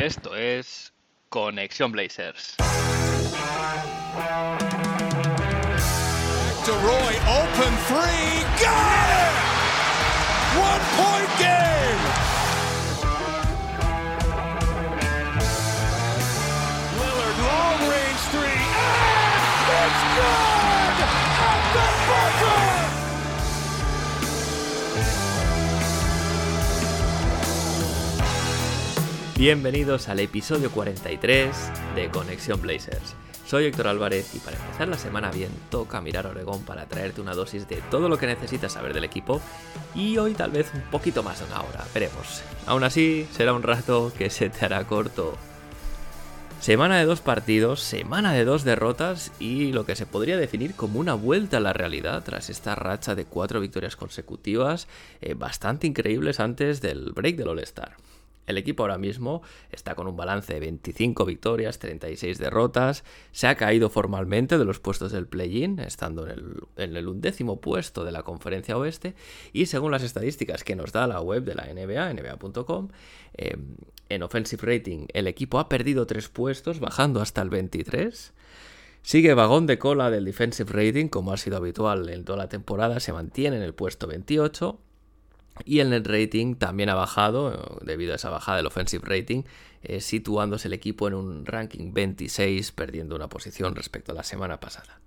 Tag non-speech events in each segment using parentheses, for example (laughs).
Esto es Conexión Blazers. To Roy, open three, got it! One point game! Lillard, long range three, and it's good! Bienvenidos al episodio 43 de Conexión Blazers. Soy Héctor Álvarez y para empezar la semana bien toca mirar a Oregón para traerte una dosis de todo lo que necesitas saber del equipo y hoy tal vez un poquito más de una hora, veremos. Aún así, será un rato que se te hará corto. Semana de dos partidos, semana de dos derrotas y lo que se podría definir como una vuelta a la realidad tras esta racha de cuatro victorias consecutivas eh, bastante increíbles antes del break del All-Star. El equipo ahora mismo está con un balance de 25 victorias, 36 derrotas, se ha caído formalmente de los puestos del play-in, estando en el, undécimo puesto de la conferencia oeste, y según las estadísticas que nos da la web de la NBA, nba.com, eh, en offensive rating el equipo ha perdido tres puestos, bajando hasta el 23. Sigue vagón de cola del defensive rating, como ha sido habitual en toda la temporada, se mantiene en el puesto 28. Y el net rating también ha bajado debido a esa bajada del offensive rating, eh, situándose el equipo en un ranking 26, perdiendo una posición respecto a la semana pasada.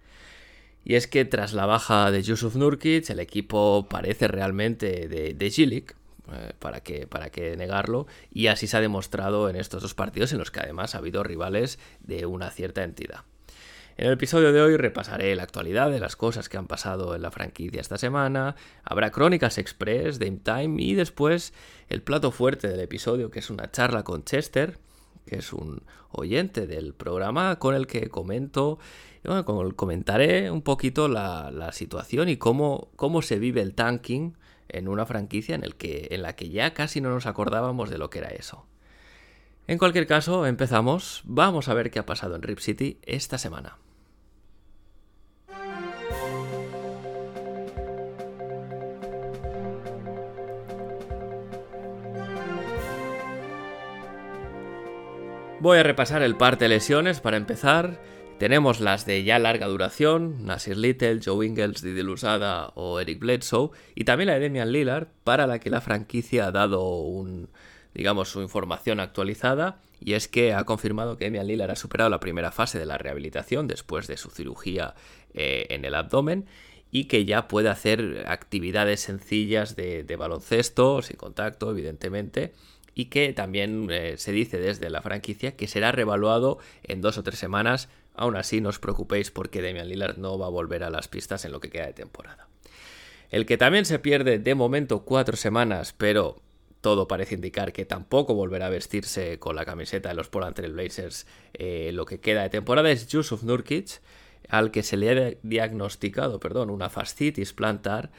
Y es que tras la baja de Yusuf Nurkic, el equipo parece realmente de, de eh, para, que, para que negarlo, y así se ha demostrado en estos dos partidos en los que además ha habido rivales de una cierta entidad. En el episodio de hoy repasaré la actualidad de las cosas que han pasado en la franquicia esta semana, habrá crónicas express, Dame Time y después el plato fuerte del episodio que es una charla con Chester, que es un oyente del programa con el que comento, bueno, comentaré un poquito la, la situación y cómo, cómo se vive el tanking en una franquicia en, el que, en la que ya casi no nos acordábamos de lo que era eso. En cualquier caso, empezamos. Vamos a ver qué ha pasado en Rip City esta semana. Voy a repasar el parte de lesiones para empezar. Tenemos las de ya larga duración, Nasir Little, Joe Ingles, Didi Lusada o Eric Bledsoe, y también la de Demian Lillard, para la que la franquicia ha dado un, digamos, su información actualizada, y es que ha confirmado que Demian Lillard ha superado la primera fase de la rehabilitación después de su cirugía eh, en el abdomen, y que ya puede hacer actividades sencillas de baloncesto, sin contacto, evidentemente, y que también eh, se dice desde la franquicia que será revaluado en dos o tres semanas. Aún así, no os preocupéis porque Damian Lillard no va a volver a las pistas en lo que queda de temporada. El que también se pierde de momento cuatro semanas, pero todo parece indicar que tampoco volverá a vestirse con la camiseta de los Portland Trail Blazers eh, lo que queda de temporada es Yusuf Nurkic, al que se le ha diagnosticado perdón, una fascitis plantar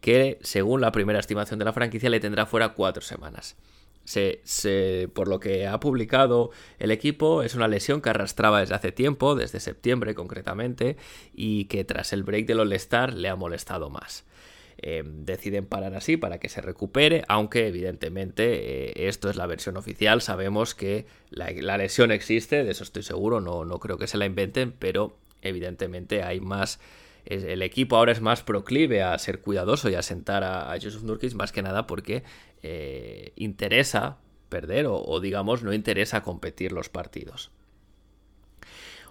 que, según la primera estimación de la franquicia, le tendrá fuera cuatro semanas. Se, por lo que ha publicado el equipo, es una lesión que arrastraba desde hace tiempo, desde septiembre concretamente, y que tras el break del All-Star le ha molestado más. Eh, deciden parar así para que se recupere, aunque evidentemente eh, esto es la versión oficial, sabemos que la, la, lesión existe, de eso estoy seguro, no, no creo que se la inventen, pero evidentemente hay más el equipo ahora es más proclive a ser cuidadoso y a sentar a, Yusuf Nurkic más que nada porque eh, interesa perder o, digamos no interesa competir los partidos.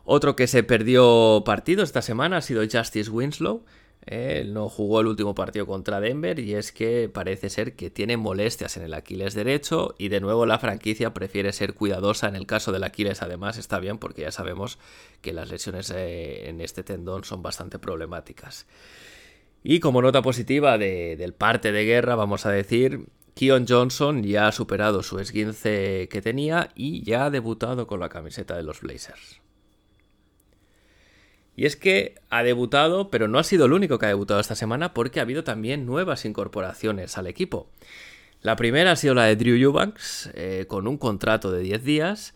Otro que se perdió partido esta semana ha sido Justice Winslow. Él no jugó el último partido contra Denver y es que parece ser que tiene molestias en el Aquiles derecho y de nuevo la franquicia prefiere ser cuidadosa en el caso del Aquiles. Además está bien porque ya sabemos que las lesiones en este tendón son bastante problemáticas. Y como nota positiva de, del parte de guerra vamos a decir Keon Johnson ya ha superado su esguince que tenía y ya ha debutado con la camiseta de los Blazers. Y es que ha debutado, pero no ha sido el único que ha debutado esta semana porque ha habido también nuevas incorporaciones al equipo. La primera ha sido la de Drew Eubanks, eh, con un contrato de 10 días.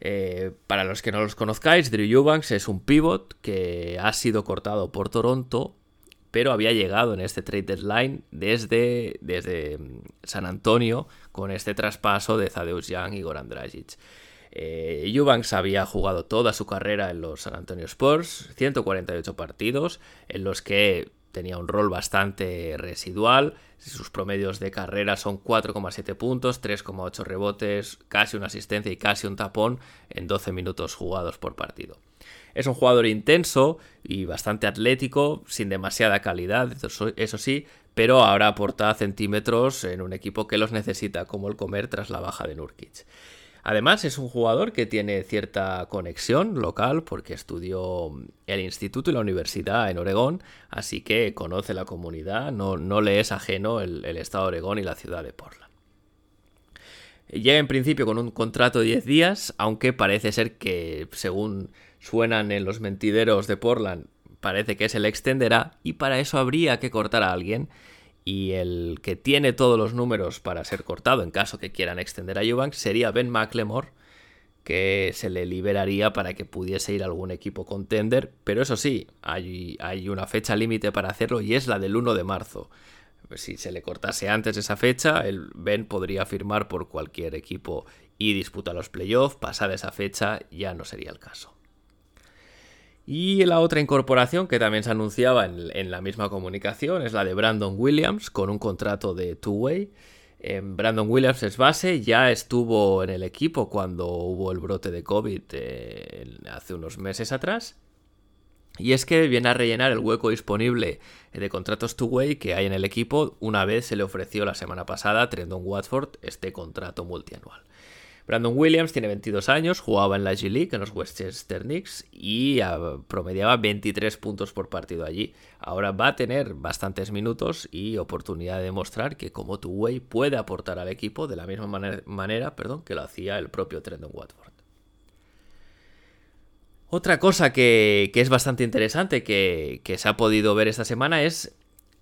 Eh, para los que no los conozcáis, Drew Eubanks es un pivot que ha sido cortado por Toronto, pero había llegado en este trade deadline desde, desde San Antonio con este traspaso de Thaddeus Young y Goran Dragic. Eh, había jugado toda su carrera en los San Antonio Spurs, 148 partidos, en los que tenía un rol bastante residual. Sus promedios de carrera son 4,7 puntos, 3,8 rebotes, casi una asistencia y casi un tapón en 12 minutos jugados por partido. Es un jugador intenso y bastante atlético, sin demasiada calidad, eso sí, pero ahora aporta centímetros en un equipo que los necesita, como el comer tras la baja de Nurkic. Además, es un jugador que tiene cierta conexión local porque estudió el instituto y la universidad en Oregón, así que conoce la comunidad, no, le es ajeno el, estado de Oregón y la ciudad de Portland. Llega en principio con un contrato de 10 días, aunque parece ser que, según suenan en los mentideros de Portland, parece que se le extenderá y para eso habría que cortar a alguien y el que tiene todos los números para ser cortado en caso que quieran extender a Eubanks sería Ben McLemore, que se le liberaría para que pudiese ir a algún equipo contender, pero eso sí, hay, una fecha límite para hacerlo y es la del 1 de marzo. Si se le cortase antes esa fecha, el Ben podría firmar por cualquier equipo y disputar los playoffs, pasada esa fecha ya no sería el caso. Y la otra incorporación que también se anunciaba en, la misma comunicación es la de Brandon Williams con un contrato de two-way. Eh, Brandon Williams es base, ya estuvo en el equipo cuando hubo el brote de COVID eh, hace unos meses atrás. Y es que viene a rellenar el hueco disponible de contratos two-way que hay en el equipo una vez se le ofreció la semana pasada a Trendon Watford este contrato multianual. Brandon Williams tiene 22 años, jugaba en la G League en los Westchester Knicks y ah, promediaba 23 puntos por partido allí. Ahora va a tener bastantes minutos y oportunidad de demostrar que como two-way puede aportar al equipo de la misma manera, perdón, que lo hacía el propio Trendon Watford. Otra cosa que, es bastante interesante que, se ha podido ver esta semana es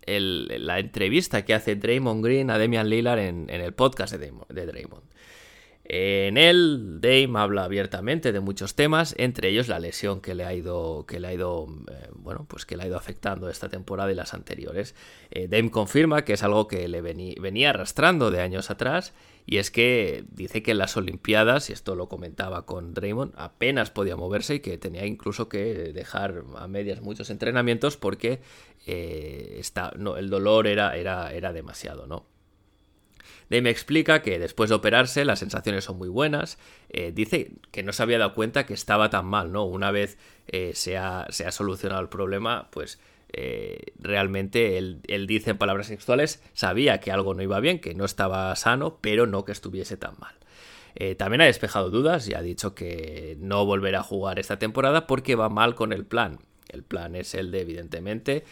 la entrevista que hace Draymond Green a Damian Lillard en, el podcast de Draymond. En él, Dame habla abiertamente de muchos temas, entre ellos la lesión que le ha ido, que le ha ido, eh, bueno, pues que le ha ido afectando esta temporada y las anteriores. Eh, Dame confirma que es algo que le venía arrastrando de años atrás y es que dice que en las Olimpiadas, y esto lo comentaba con Draymond, apenas podía moverse y que tenía incluso que dejar a medias muchos entrenamientos porque eh, el dolor era, era, era demasiado, ¿no? Me explica que después de operarse las sensaciones son muy buenas. Eh, dice que no se había dado cuenta que estaba tan mal, ¿no? Una vez eh, se, ha, solucionado el problema, pues eh, realmente él, dice en palabras sexuales, sabía que algo no iba bien, que no estaba sano, pero no que estuviese tan mal. también ha despejado dudas y ha dicho que no volverá a jugar esta temporada porque va mal con el plan. El plan es el de, evidentemente,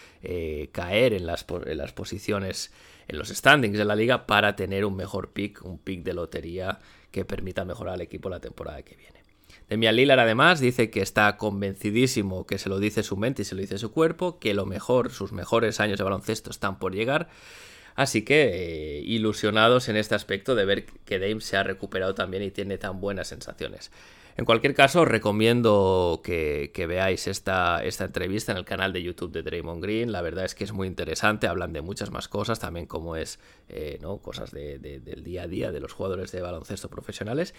caer en las, en las posiciones en los standings de la liga para tener un mejor pick, un pick de lotería que permita mejorar al equipo la temporada que viene. Demian Lillard además dice que está convencidísimo que se lo dice su mente y se lo dice su cuerpo, que lo mejor, sus mejores años de baloncesto están por llegar. Así que eh, ilusionados en este aspecto de ver que Dame se ha recuperado también y tiene tan buenas sensaciones. En cualquier caso, os recomiendo que, veáis esta, entrevista en el canal de YouTube de Draymond Green. La verdad es que es muy interesante, hablan de muchas más cosas, también como es eh, ¿no? cosas del día a día de los jugadores de baloncesto profesionales.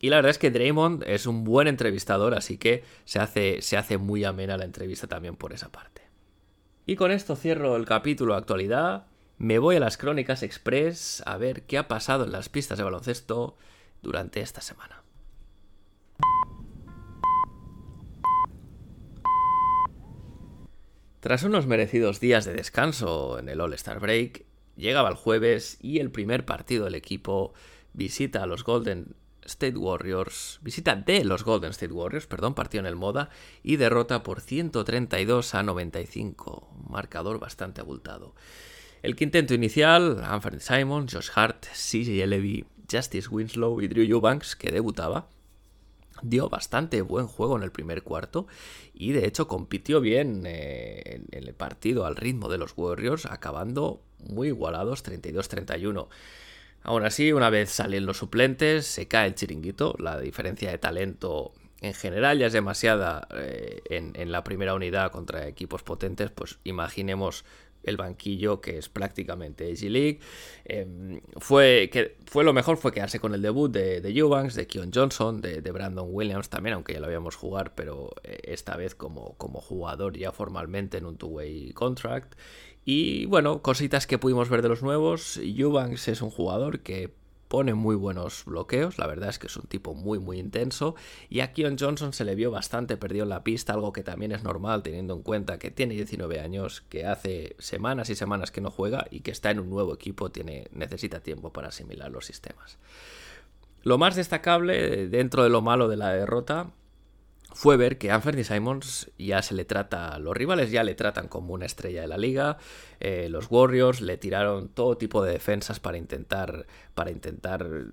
Y la verdad es que Draymond es un buen entrevistador, así que se hace, se hace muy amena la entrevista también por esa parte. Y con esto cierro el capítulo actualidad. Me voy a las crónicas express a ver qué ha pasado en las pistas de baloncesto durante esta semana. Tras unos merecidos días de descanso en el All-Star Break, llegaba el jueves y el primer partido del equipo visita a los Golden State Warriors, visita de los Golden State Warriors, perdón, partió en el Moda y derrota por 132 a 95, marcador bastante abultado. El quinteto inicial, Anthony Simon, Josh Hart, CJ Levy, Justice Winslow y Drew Eubanks, que debutaba, dio bastante buen juego en el primer cuarto y de hecho compitió bien eh, en el partido al ritmo de los Warriors, acabando muy igualados 32-31. Aún así, una vez salen los suplentes, se cae el chiringuito, la diferencia de talento en general ya es demasiada eh, en, en la primera unidad contra equipos potentes, pues imaginemos el banquillo que es prácticamente G League. Em, fue, que, fue lo mejor fue quedarse con el debut de, de Eubanks, de Keon Johnson, de, Brandon Williams también, aunque ya lo habíamos jugar, pero eh, esta vez como, como jugador ya formalmente en un two-way contract. Y bueno, cositas que pudimos ver de los nuevos. Eubanks es un jugador que pone muy buenos bloqueos, la verdad es que es un tipo muy muy intenso y a Keon Johnson se le vio bastante perdido en la pista, algo que también es normal teniendo en cuenta que tiene 19 años, que hace semanas y semanas que no juega y que está en un nuevo equipo, tiene, necesita tiempo para asimilar los sistemas. Lo más destacable dentro de lo malo de la derrota fue ver que Anthony Simons ya se le trata, los rivales ya le tratan como una estrella de la liga, eh, los Warriors le tiraron todo tipo de defensas para intentar, para intentar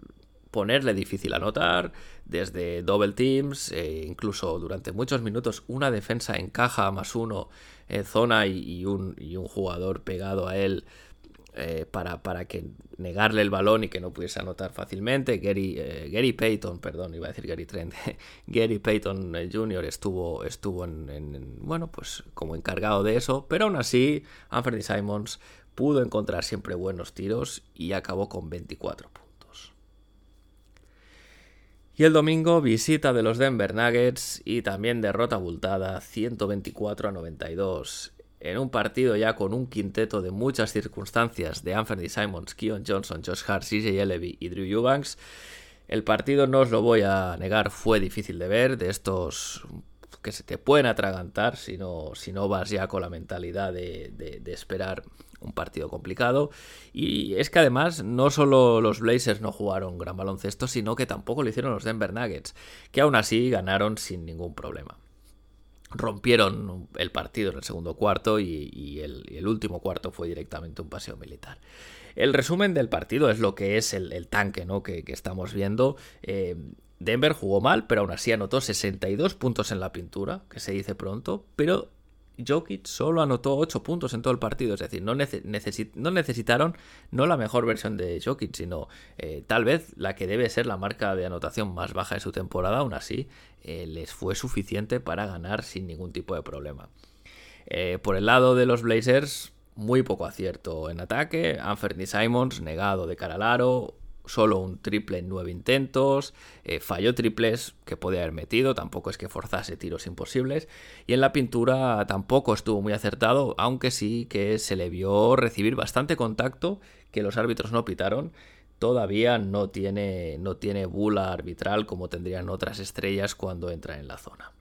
ponerle difícil anotar, desde double teams, e incluso durante muchos minutos una defensa en caja más uno en zona y, un, y un jugador pegado a él eh, para, para, que negarle el balón y que no pudiese anotar fácilmente. Gary, eh, Gary Payton, perdón, iba a decir Gary Trent, (laughs) Gary Payton Jr. estuvo, estuvo en, bueno, pues como encargado de eso, pero aún así Anthony Simons pudo encontrar siempre buenos tiros y acabó con 24 puntos. Y el domingo visita de los Denver Nuggets y también derrota abultada 124 a 92 en un partido ya con un quinteto de muchas circunstancias de Anthony Simons, Keon Johnson, Josh Hart, CJ Levy y Drew Eubanks. El partido, no os lo voy a negar, fue difícil de ver, de estos que se te pueden atragantar si no, si no vas ya con la mentalidad de, de esperar un partido complicado. Y es que además no solo los Blazers no jugaron gran baloncesto, sino que tampoco lo hicieron los Denver Nuggets, que aún así ganaron sin ningún problema rompieron el partido en el segundo cuarto y, el, último cuarto fue directamente un paseo militar. El resumen del partido es lo que es el, tanque ¿no? que, estamos viendo. Eh, Denver jugó mal, pero aún así anotó 62 puntos en la pintura, que se dice pronto, pero Jokic solo anotó 8 puntos en todo el partido, es decir, no, necesitaron no la mejor versión de Jokic, sino eh, tal vez la que debe ser la marca de anotación más baja de su temporada, aún así eh, les fue suficiente para ganar sin ningún tipo de problema. Eh, por el lado de los Blazers, muy poco acierto en ataque, Anthony Simons negado de cara al aro, solo un triple en nueve intentos, eh, falló triples que podía haber metido, tampoco es que forzase tiros imposibles, y en la pintura tampoco estuvo muy acertado, aunque sí que se le vio recibir bastante contacto que los árbitros no pitaron. Todavía no tiene, no tiene bula arbitral como tendrían otras estrellas cuando entran en la zona.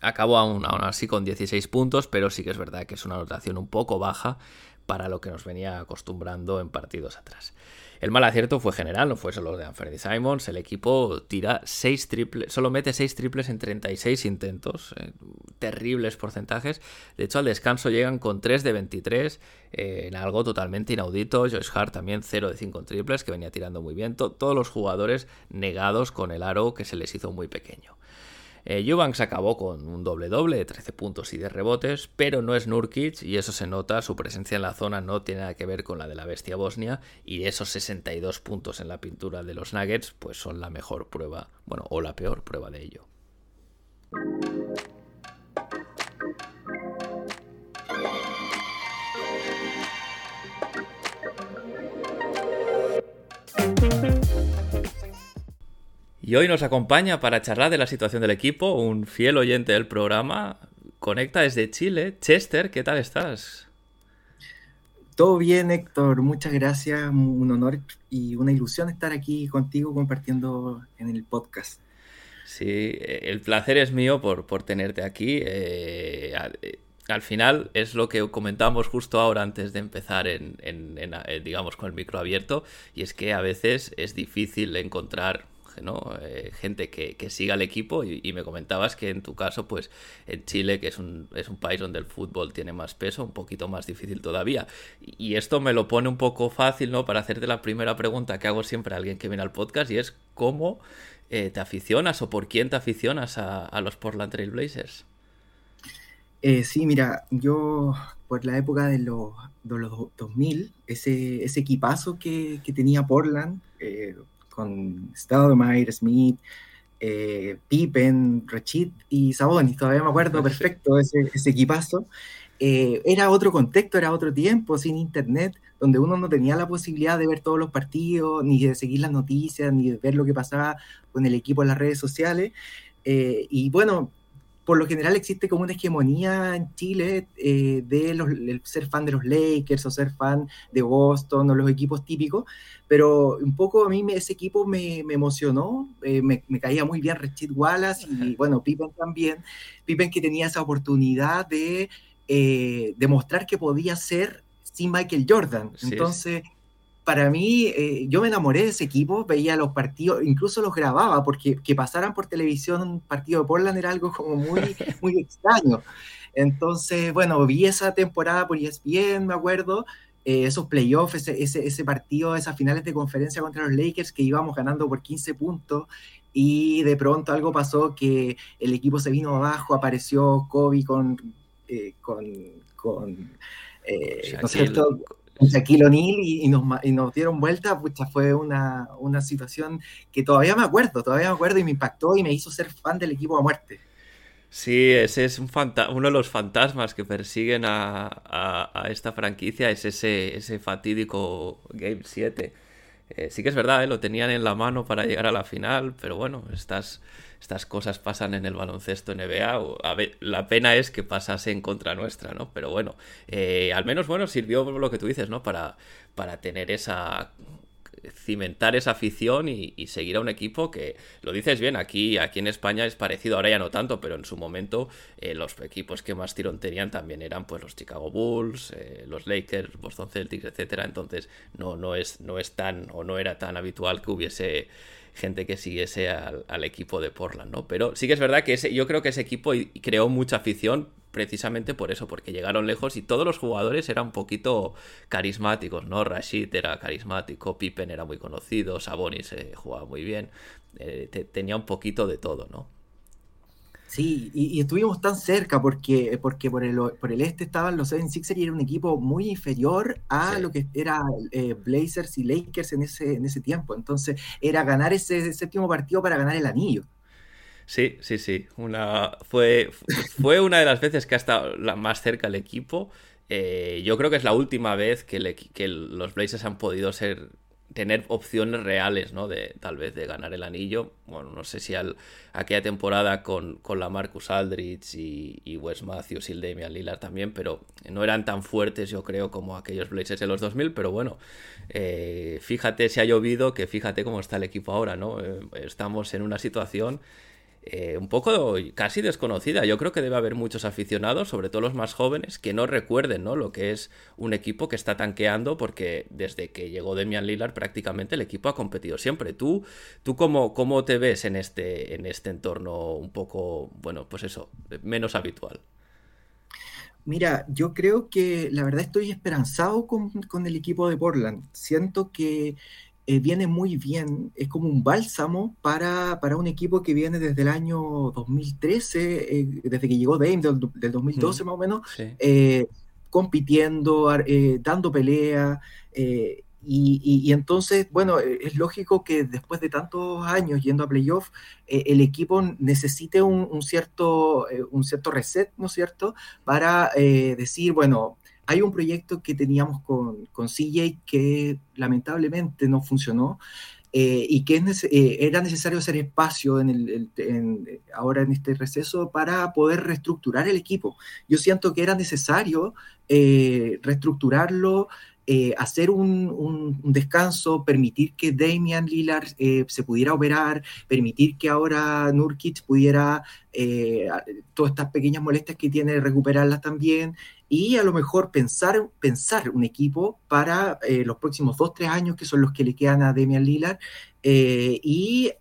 Acabó aún, aún así con 16 puntos, pero sí que es verdad que es una anotación un poco baja para lo que nos venía acostumbrando en partidos atrás. El mal acierto fue general, no fue solo de Anthony Simons. El equipo tira 6 triples, solo mete 6 triples en 36 intentos. Eh, terribles porcentajes. De hecho, al descanso llegan con 3 de 23, eh, en algo totalmente inaudito. Josh Hart también 0 de 5 triples, que venía tirando muy bien. todos los jugadores negados con el aro que se les hizo muy pequeño. Eh, Eubanks acabó con un doble-doble de 13 puntos y de rebotes, pero no es Nurkic y eso se nota, su presencia en la zona no tiene nada que ver con la de la bestia bosnia y esos 62 puntos en la pintura de los Nuggets pues son la mejor prueba, bueno, o la peor prueba de ello. Y hoy nos acompaña para charlar de la situación del equipo un fiel oyente del programa. Conecta desde Chile. Chester, ¿qué tal estás? Todo bien, Héctor. Muchas gracias. Un honor y una ilusión estar aquí contigo compartiendo en el podcast. Sí, el placer es mío por, por tenerte aquí. Eh, al final es lo que comentamos justo ahora antes de empezar en, digamos con el micro abierto y es que a veces es difícil encontrar eh, gente que, siga el equipo y, me comentabas que en tu caso, pues en Chile, que es un, es un país donde el fútbol tiene más peso, un poquito más difícil todavía. Y, esto me lo pone un poco fácil, ¿no? Para hacerte la primera pregunta que hago siempre a alguien que viene al podcast y es cómo eh, te aficionas o por quién te aficionas a, los Portland Trail Blazers. Eh, sí, mira, yo por la época de los, de los 2000, ese, ese equipazo que, que tenía Portland, con Stoudemire, Smith, eh, Pippen, Rachid y Sabonis, todavía me acuerdo perfecto ese, ese equipazo. eh, era otro contexto, era otro tiempo, sin internet, donde uno no tenía la posibilidad de ver todos los partidos, ni de seguir las noticias, ni de ver lo que pasaba con el equipo en las redes sociales. Eh, y bueno, por lo general existe como una hegemonía en Chile eh, de ser fan de los Lakers o ser fan de Boston o los equipos típicos, pero un poco a mí ese equipo me, emocionó, eh, me, caía muy bien Richard Wallace y bueno, Pippen también, Pippen que tenía esa oportunidad de eh, demostrar que podía ser sin Michael Jordan. Entonces para mí, eh, yo me enamoré de ese equipo, veía los partidos, incluso los grababa, porque que pasaran por televisión un partido de Portland era algo como muy, (laughs) muy extraño. Entonces, bueno, vi esa temporada por ESPN, me acuerdo, eh, esos playoffs, ese, ese, ese, partido, esas finales de conferencia contra los Lakers que íbamos ganando por 15 puntos y de pronto algo pasó que el equipo se vino abajo, apareció Kobe con... Eh, con, con ¿no es cierto? Shaquille O'Neal y, nos, dieron vuelta, pucha, fue una, una, situación que todavía me acuerdo, todavía me acuerdo y me impactó y me hizo ser fan del equipo a muerte. Sí, ese es un uno de los fantasmas que persiguen a, esta franquicia, es ese, ese fatídico Game 7. Eh, sí que es verdad, ¿eh? lo tenían en la mano para llegar a la final, pero bueno, estas estas cosas pasan en el baloncesto NBA. a ver, la pena es que pasase en contra nuestra, ¿no? Pero bueno, eh, al menos, bueno, sirvió lo que tú dices, ¿no? Para, para tener esa cimentar esa afición y, seguir a un equipo que, lo dices bien, aquí, aquí en España es parecido, ahora ya no tanto, pero en su momento eh, los equipos que más tirón tenían también eran pues los Chicago Bulls, eh, los Lakers, Boston Celtics, etcétera. Entonces no, no, es, no es tan o no era tan habitual que hubiese gente que siguiese al, equipo de Portland, ¿no? Pero sí que es verdad que ese, yo creo que ese equipo creó mucha afición precisamente por eso, porque llegaron lejos y todos los jugadores eran un poquito carismáticos, ¿no? Rashid era carismático, Pippen era muy conocido, Sabonis eh, jugaba muy bien, eh, tenía un poquito de todo, ¿no? Sí, y, estuvimos tan cerca porque, porque por, el, por el este estaban los 76ers y era un equipo muy inferior a lo que era eh, Blazers y Lakers en ese, en ese tiempo. Entonces era ganar ese séptimo partido para ganar el anillo. Sí, sí, sí. Una, fue, fue una de las veces que ha estado la más cerca el equipo. Eh, yo creo que es la última vez que, que los Blazers han podido ser tener opciones reales, ¿no? De tal vez de ganar el anillo. Bueno, no sé si al, aquella temporada con, con la Marcus Aldridge y, y, Wes Matthews y el Damian Lillard también, pero no eran tan fuertes, yo creo, como aquellos Blazers de los 2000. Pero bueno, eh, fíjate si ha llovido, que fíjate cómo está el equipo ahora, ¿no? Eh, estamos en una situación eh, un poco casi desconocida. Yo creo que debe haber muchos aficionados, sobre todo los más jóvenes, que no recuerden ¿no? lo que es un equipo que está tanqueando, porque desde que llegó Demian Lillard prácticamente el equipo ha competido siempre. ¿Tú, tú cómo, cómo te ves en este, en este entorno un poco, bueno, pues eso, menos habitual? Mira, yo creo que la verdad estoy esperanzado con, con el equipo de Portland. Siento que eh, viene muy bien, es como un bálsamo para, para, un equipo que viene desde el año 2013, eh, desde que llegó Dame, del, 2012 más o menos, eh, compitiendo, dando pelea. Y, entonces, bueno, es lógico que después de tantos años yendo a playoff, el equipo necesite un, un cierto, un cierto reset, ¿no es cierto?, para decir, bueno, hay un proyecto que teníamos con, CJ que lamentablemente no funcionó eh, y que eh, era necesario hacer espacio en el, ahora en este receso para poder reestructurar el equipo. Yo siento que era necesario eh, reestructurarlo, hacer un, descanso, permitir que Damian Lillard se pudiera operar, permitir que ahora Nurkic pudiera todas estas pequeñas molestias que tiene recuperarlas también y a lo mejor pensar, pensar un equipo para eh, los próximos dos, tres años, que son los que le quedan a Demian Lillard, eh, y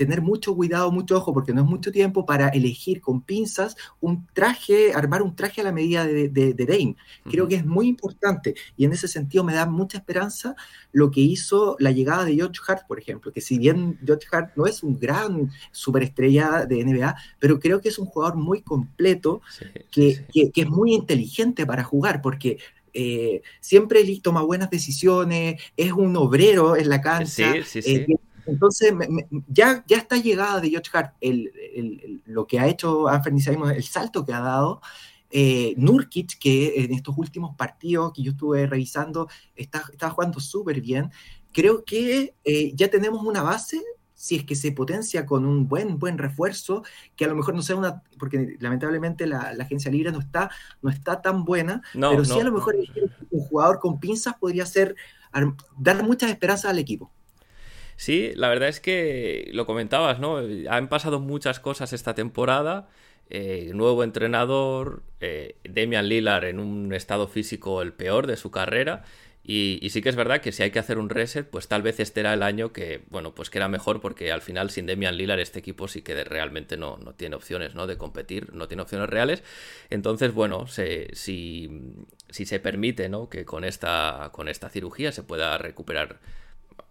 tener mucho cuidado, mucho ojo, porque no es mucho tiempo para elegir con pinzas un traje, armar un traje a la medida de, de, Dame. Creo que es muy importante y en ese sentido me da mucha esperanza lo que hizo la llegada de George Hart, por ejemplo, que si bien George Hart no es un gran superestrella de NBA, pero creo que es un jugador muy completo, que, Que, es muy inteligente para jugar, porque eh, siempre toma buenas decisiones, es un obrero en la cancha, sí, sí, eh, entonces, ya, ya está llegada de George Hart el, lo que ha hecho Anthony Simon, el salto que ha dado, Eh, Nurkic, que en estos últimos partidos que yo estuve revisando, está, está jugando súper bien. Creo que eh, ya tenemos una base si es que se potencia con un buen, buen refuerzo, que a lo mejor no sea una, porque lamentablemente la, agencia libre no está, no está tan buena, pero sí a lo mejor un jugador con pinzas podría ser, dar muchas esperanzas al equipo. Sí, la verdad es que lo comentabas, ¿no? Han pasado muchas cosas esta temporada. Eh, nuevo entrenador, eh, Demian Lillard en un estado físico el peor de su carrera y, sí que es verdad que si hay que hacer un reset, pues tal vez este era el año que, bueno, pues que era mejor porque al final sin Demian Lillard este equipo sí que realmente no, no tiene opciones, ¿no? De competir, no tiene opciones reales. Entonces, bueno, si, si se permite, ¿no? Que con esta, con esta cirugía se pueda recuperar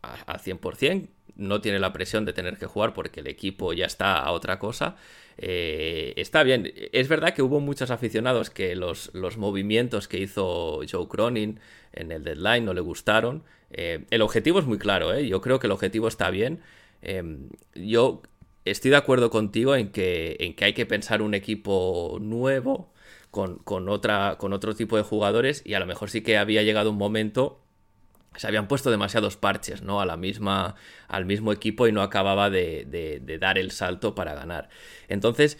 al 100%, no tiene la presión de tener que jugar porque el equipo ya está a otra cosa. Eh, está bien, es verdad que hubo muchos aficionados que los, los movimientos que hizo Joe Cronin en el deadline no le gustaron. Eh, el objetivo es muy claro, ¿eh? yo creo que el objetivo está bien. Em, yo estoy de acuerdo contigo en que, en que hay que pensar un equipo nuevo con, otra, con otro tipo de jugadores y a lo mejor sí que había llegado un momento se habían puesto demasiados parches ¿no? a la misma, al mismo equipo y no acababa de, dar el salto para ganar. Entonces,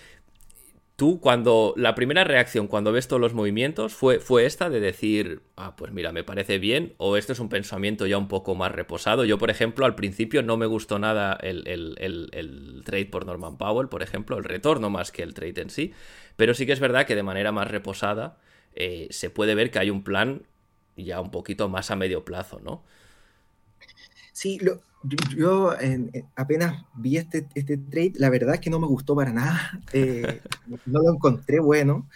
tú cuando la primera reacción cuando ves todos los movimientos fue, fue esta de decir, ah, pues mira, me parece bien, o esto es un pensamiento ya un poco más reposado. Yo, por ejemplo, al principio no me gustó nada el, el, trade por Norman Powell, por ejemplo, el retorno más que el trade en sí, pero sí que es verdad que de manera más reposada eh, se puede ver que hay un plan ya un poquito más a medio plazo, ¿no? Sí, yo apenas vi este, este trade, la verdad es que no me gustó para nada, (laughs) eh, no lo encontré bueno.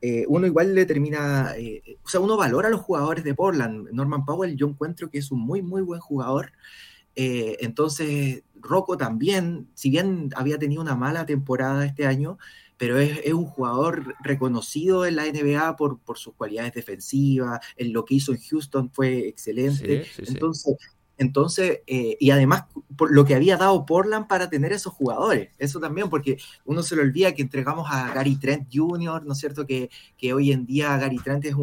Eh, uno igual le termina, eh, o sea, uno valora a los jugadores de Portland. Norman Powell yo encuentro que es un muy, muy buen jugador. entonces, Rocco también, si bien había tenido una mala temporada este año, pero es, es, un jugador reconocido en la NBA por, por, sus cualidades defensivas, en lo que hizo en Houston fue excelente. entonces, entonces eh, y además por lo que había dado Portland para tener esos jugadores, eso también, porque uno se le olvida que entregamos a Gary Trent Jr., ¿no es cierto? Que, que hoy en día Gary Trent es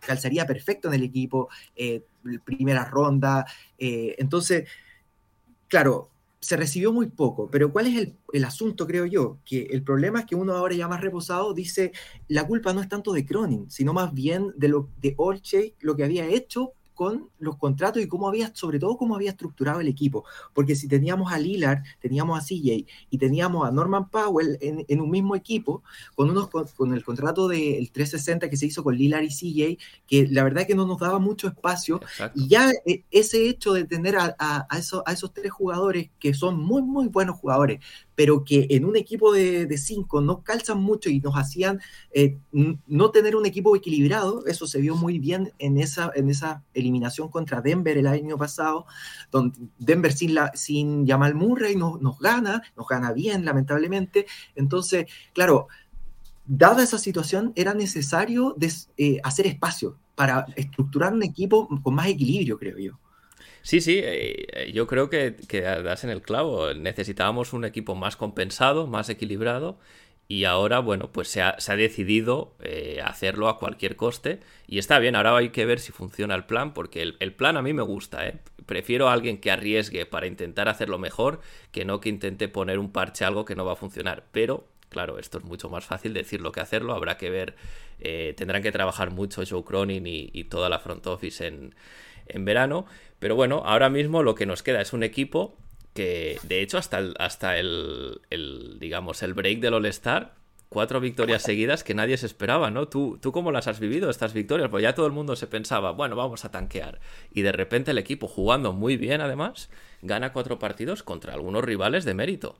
calzaría perfecto en el equipo, eh, primera ronda, eh, entonces, claro, se recibió muy poco, pero ¿cuál es el, asunto, creo yo? Que el problema es que uno ahora ya más reposado dice, la culpa no es tanto de Cronin, sino más bien de lo de Olche, lo que había hecho con los contratos y cómo había, sobre todo cómo había estructurado el equipo. Porque si teníamos a Lillard, teníamos a CJ y teníamos a Norman Powell en, un mismo equipo, con, unos, con, el contrato del 360 que se hizo con Lillard y CJ, que la verdad es que no nos daba mucho espacio. Y ya eh, ese hecho de tener a, a, esos, a esos tres jugadores que son muy, muy buenos jugadores, pero que en un equipo de, cinco no calzan mucho y nos hacían eh, no tener un equipo equilibrado. Eso se vio muy bien en esa, en esa eliminación contra Denver el año pasado, donde Denver sin, la, sin Jamal Murray nos, nos gana, nos gana bien, lamentablemente. Entonces, claro, dada esa situación, era necesario eh, hacer espacio para estructurar un equipo con más equilibrio, creo yo. Sí, sí, eh, yo creo que, que das en el clavo. Necesitábamos un equipo más compensado, más equilibrado. Y ahora, bueno, pues se ha, decidido eh, hacerlo a cualquier coste. Y está bien, ahora hay que ver si funciona el plan, porque el, plan a mí me gusta, ¿eh? Prefiero a alguien que arriesgue para intentar hacerlo mejor que no que intente poner un parche a algo que no va a funcionar. Pero, claro, esto es mucho más fácil decirlo que hacerlo. Habrá que ver, eh, tendrán que trabajar mucho Joe Cronin y toda la front office en, en verano. Pero bueno, ahora mismo lo que nos queda es un equipo que, de hecho, hasta el, hasta el, digamos, el break del All-Star, cuatro victorias seguidas que nadie se esperaba, ¿no? ¿Tú, ¿Tú cómo las has vivido estas victorias? Pues ya todo el mundo se pensaba, bueno, vamos a tanquear. Y de repente el equipo, jugando muy bien además, gana cuatro partidos contra algunos rivales de mérito.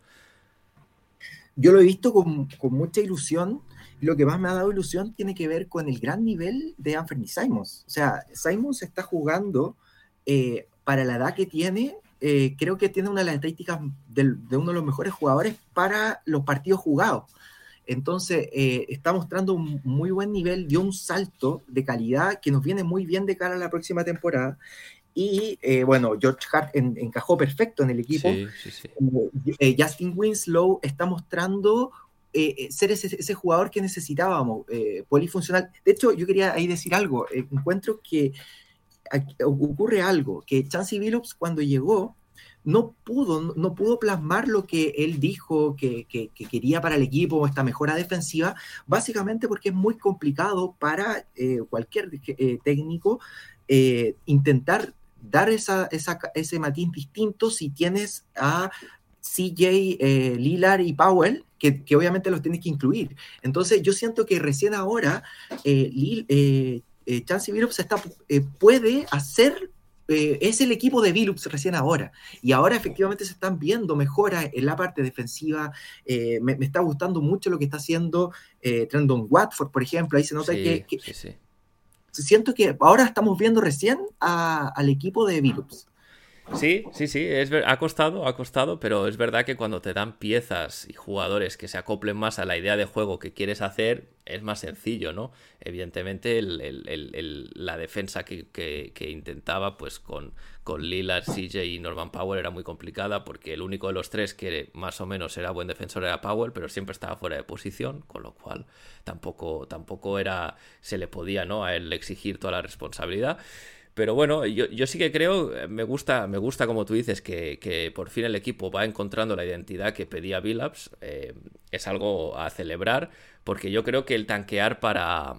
Yo lo he visto con, con mucha ilusión lo que más me ha dado ilusión tiene que ver con el gran nivel de Anthony Simons. O sea, Simons está jugando eh, para la edad que tiene, eh, creo que tiene una de las estadísticas de, uno de los mejores jugadores para los partidos jugados. Entonces, eh, está mostrando un muy buen nivel, dio un salto de calidad que nos viene muy bien de cara a la próxima temporada. Y bueno, George Hart encajó perfecto en el equipo. Justin Winslow está mostrando eh, ser ese, jugador que necesitábamos, polifuncional. De hecho, yo quería ahí decir algo. encuentro que ocurre algo, que Chansey Billups cuando llegó no pudo, no pudo plasmar lo que él dijo que, quería para el equipo, esta mejora defensiva, básicamente porque es muy complicado para cualquier técnico intentar dar esa, ese matiz distinto si tienes a CJ, eh, Lillard y Powell, que, obviamente los tienes que incluir. Entonces yo siento que recién ahora eh, eh, eh Billups está, puede hacer, es el equipo de Billups recién ahora. Y ahora efectivamente se están viendo mejoras en la parte defensiva. Me, está gustando mucho lo que está haciendo Trendon Watford, por ejemplo. Ahí se nota que, siento que ahora estamos viendo recién al equipo de Billups. Sí, sí, sí, es ha costado, ha costado, pero es verdad que cuando te dan piezas y jugadores que se acoplen más a la idea de juego que quieres hacer, es más sencillo, ¿no? Evidentemente la defensa que, intentaba pues con, con Lillard, CJ y Norman Powell era muy complicada porque el único de los tres que más o menos era buen defensor era Powell, pero siempre estaba fuera de posición, con lo cual tampoco, tampoco era, se le podía, ¿no? A él exigir toda la responsabilidad. Pero bueno, yo, sí que creo, eh, me gusta, me gusta como tú dices, que, por fin el equipo va encontrando la identidad que pedía Billups. Eh, es algo a celebrar, porque yo creo que el tanquear para,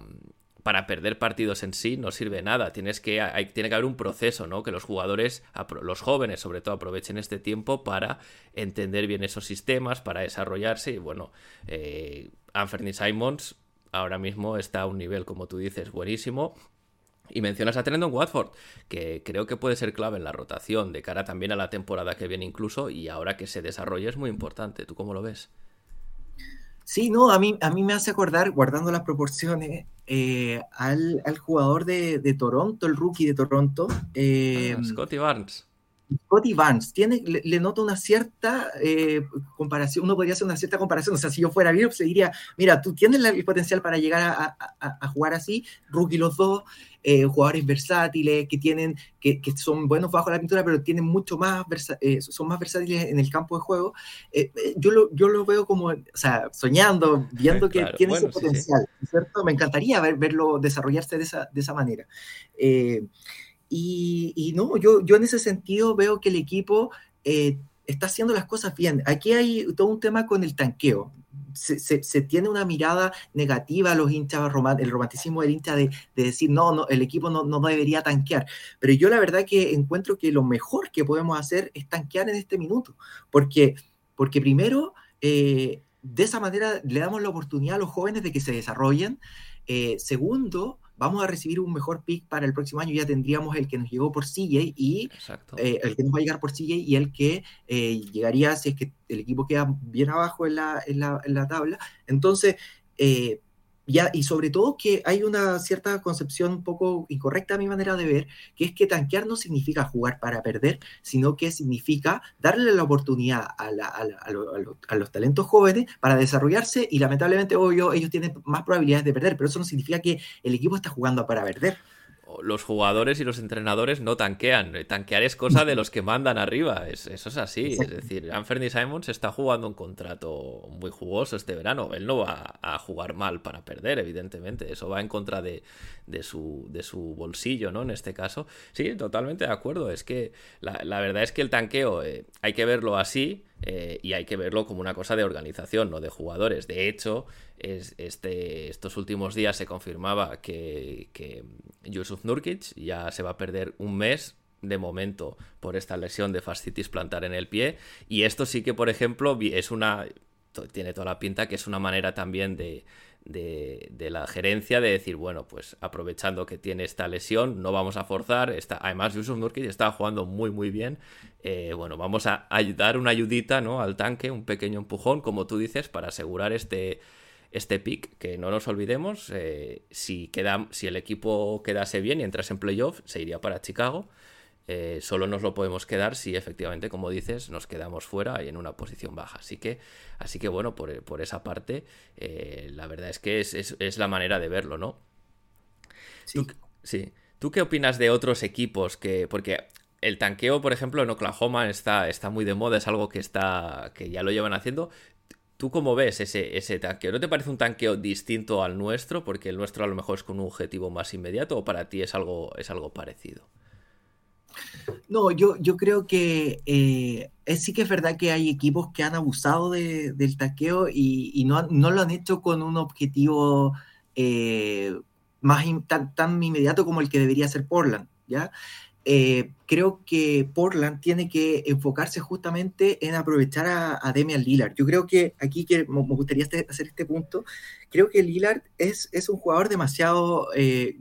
para perder partidos en sí no sirve nada. Tienes que, hay, tiene que haber un proceso, ¿no? Que los jugadores, los jóvenes sobre todo, aprovechen este tiempo para entender bien esos sistemas, para desarrollarse. Y bueno, eh, Anthony Simons ahora mismo está a un nivel, como tú dices, buenísimo. Y mencionas a Trendon Watford, que creo que puede ser clave en la rotación, de cara también a la temporada que viene incluso, y ahora que se desarrolle es muy importante. ¿Tú cómo lo ves? Sí, no, a mí, a mí me hace acordar, guardando las proporciones, eh, al, jugador de, Toronto, el rookie de Toronto. Eh, ah, Scotty Barnes. Scotty Barnes, tiene, le, noto una cierta eh, comparación, uno podría hacer una cierta comparación, o sea, si yo fuera Bill, se diría, mira, tú tienes el potencial para llegar a, jugar así, rookie los dos, eh, jugadores versátiles, que tienen, que, son buenos bajo la pintura, pero tienen mucho más, eh, son más versátiles en el campo de juego, yo, lo, yo lo veo como, o sea, soñando, (laughs) viendo que tiene ese potencial, ¿cierto? Me encantaría verlo desarrollarse de esa, de esa manera. Y, no, yo, yo en ese sentido veo que el equipo eh, está haciendo las cosas bien. Aquí hay todo un tema con el tanqueo. Se, tiene una mirada negativa a los hinchas, el romanticismo del hincha de, decir, no, no, el equipo no, no, debería tanquear. Pero yo la verdad que encuentro que lo mejor que podemos hacer es tanquear en este minuto. Porque, porque primero, eh, de esa manera le damos la oportunidad a los jóvenes de que se desarrollen. Eh, segundo, vamos a recibir un mejor pick para el próximo año, ya tendríamos el que nos llegó por CJ y eh, el que nos va a llegar por CJ y el que eh, llegaría si es que el equipo queda bien abajo en la, en la, en la tabla. Entonces, eh, y sobre todo que hay una cierta concepción un poco incorrecta a mi manera de ver, que es que tanquear no significa jugar para perder, sino que significa darle la oportunidad a, los talentos jóvenes para desarrollarse y lamentablemente, obvio, ellos tienen más probabilidades de perder, pero eso no significa que el equipo está jugando para perder los jugadores y los entrenadores no tanquean. Tanquear es cosa de los que mandan arriba. eso es así. Es decir, Anthony Simons está jugando un contrato muy jugoso este verano. Él no va a jugar mal para perder, evidentemente. Eso va en contra de, su, de su bolsillo, ¿no? En este caso. Sí, totalmente de acuerdo. Es que la, verdad es que el tanqueo eh, hay que verlo así. Eh, y hay que verlo como una cosa de organización, no de jugadores. De hecho, es, este, estos últimos días se confirmaba que, que Yusuf Nurkic ya se va a perder un mes de momento por esta lesión de fascitis plantar en el pie. Y esto sí que, por ejemplo, es una. Tiene toda la pinta que es una manera también de, de, la gerencia de decir, bueno, pues aprovechando que tiene esta lesión, no vamos a forzar. Está, además, Yusuf Nurkic estaba jugando muy, muy bien. Eh, bueno, vamos a dar una ayudita ¿no? al tanque, un pequeño empujón, como tú dices, para asegurar este, este pick, que no nos olvidemos, eh, si, queda, si el equipo quedase bien y entras en playoff, se iría para Chicago. Eh, solo nos lo podemos quedar si efectivamente, como dices, nos quedamos fuera y en una posición baja. Así que, así que bueno, por, esa parte, eh, la verdad es que es, la manera de verlo, ¿no? Sí. ¿Tú, sí. ¿Tú qué opinas de otros equipos que. Porque el tanqueo, por ejemplo, en Oklahoma está, está muy de moda, es algo que está. que ya lo llevan haciendo ¿Tú cómo ves ese, ese tanqueo? ¿No te parece un tanqueo distinto al nuestro? Porque el nuestro a lo mejor es con un objetivo más inmediato o para ti es algo, es algo parecido. No, yo, yo creo que eh, es, sí que es verdad que hay equipos que han abusado del tanqueo y, no, no, lo han hecho con un objetivo eh, más tan, tan, inmediato como el que debería ser Portland, ¿ya? Eh, creo que Portland tiene que enfocarse justamente en aprovechar a, Demian Lillard. Yo creo que aquí que me gustaría hacer este punto, creo que Lillard es, es un jugador demasiado, eh,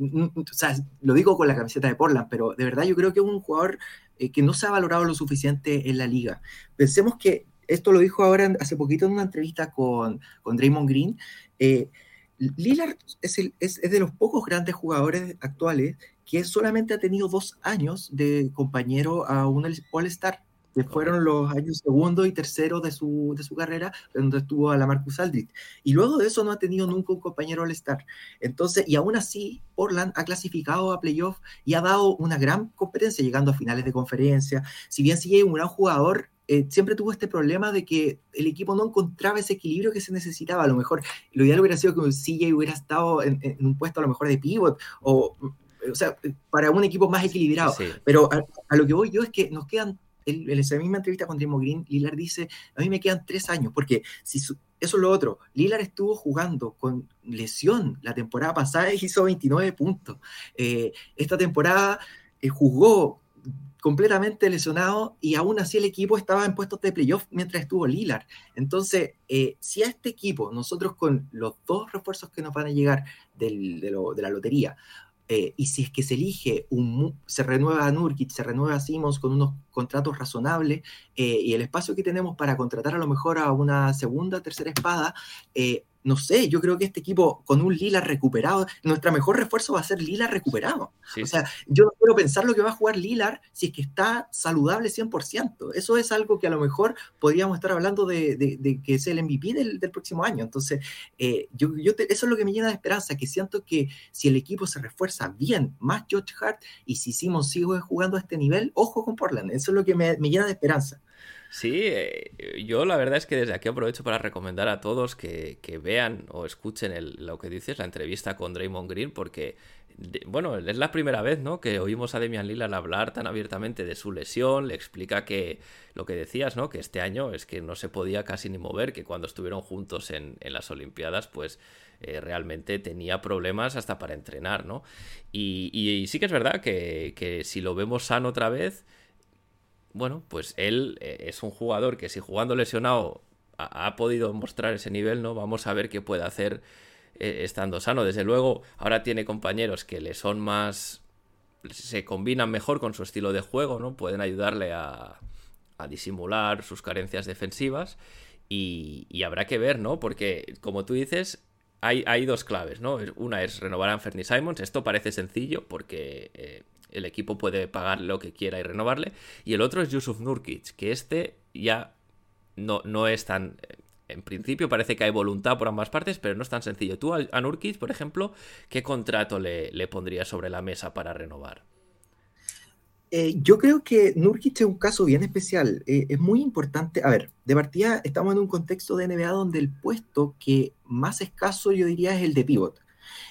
lo digo con la camiseta de Portland, pero de verdad yo creo que es un jugador eh, que no se ha valorado lo suficiente en la liga. Pensemos que esto lo dijo ahora hace poquito en una entrevista con, con Draymond Green. Lillard es, es de los pocos grandes jugadores actuales que solamente ha tenido dos años de compañero a un All-Star, que fueron los años segundo y tercero de su, de su carrera, donde estuvo a la Marcus Aldridge. Y luego de eso no ha tenido nunca un compañero All-Star. Entonces, y aún así, Portland ha clasificado a playoff y ha dado una gran competencia, llegando a finales de conferencia. Si bien sigue un gran jugador, eh, siempre tuvo este problema de que el equipo no encontraba ese equilibrio que se necesitaba. A lo mejor lo ideal hubiera sido que CJ hubiera estado en, en, un puesto a lo mejor de pivot o o sea, para un equipo más equilibrado. Pero a, lo que voy yo es que nos quedan, en esa misma entrevista con Drimo Green, Lilar dice, a mí me quedan tres años, porque si eso es lo otro, Lilar estuvo jugando con lesión la temporada pasada y hizo 29 puntos. Eh, esta temporada eh, jugó completamente lesionado y aún así el equipo estaba en puestos de playoff mientras estuvo Lilar. Entonces, eh, si a este equipo, nosotros con los dos refuerzos que nos van a llegar del, de, lo, de, la lotería, eh, y si es que se elige, un, se renueva a se renueva a Simmons con unos contratos razonables eh, y el espacio que tenemos para contratar a lo mejor a una segunda, tercera espada, eh, no sé, yo creo que este equipo con un Lila recuperado, nuestra mejor refuerzo va a ser Lila recuperado. O sea, yo no quiero pensar lo que va a jugar Lilar si es que está saludable 100%. Eso es algo que a lo mejor podríamos estar hablando de, que es el MVP del, próximo año. Entonces, eh, yo, yo eso es lo que me llena de esperanza, que siento que si el equipo se refuerza bien, más George Hart, y si Simon sigue jugando a este nivel, ojo con Portland. Eso es lo que me, me llena de esperanza. Sí, eh, yo la verdad es que desde aquí aprovecho para recomendar a todos que, vean o escuchen lo que dices, la entrevista con Draymond Green, porque, bueno, es la primera vez, ¿no? Que oímos a Demian Lillard hablar tan abiertamente de su lesión, le explica que lo que decías, ¿no? Que este año es que no se podía casi ni mover, que cuando estuvieron juntos en, las Olimpiadas, pues eh, realmente tenía problemas hasta para entrenar, ¿no? Y, sí que es verdad que, que si lo vemos sano otra vez bueno, pues él eh, es un jugador que si jugando lesionado ha, podido mostrar ese nivel, ¿no? Vamos a ver qué puede hacer eh, estando sano. Desde luego, ahora tiene compañeros que le son más... se combinan mejor con su estilo de juego, ¿no? Pueden ayudarle a, disimular sus carencias defensivas y, habrá que ver, ¿no? Porque, como tú dices, hay, dos claves, ¿no? Una es renovar a Anthony Simons. Esto parece sencillo porque eh, el equipo puede pagar lo que quiera y renovarle. Y el otro es Yusuf Nurkic, que este ya no, no es tan... En principio parece que hay voluntad por ambas partes, pero no es tan sencillo. Tú a Nurkic, por ejemplo, ¿qué contrato le, le pondrías sobre la mesa para renovar? Eh, yo creo que Nurkic es un caso bien especial. Eh, es muy importante. A ver, de partida estamos en un contexto de NBA donde el puesto que más escaso yo diría es el de pivot.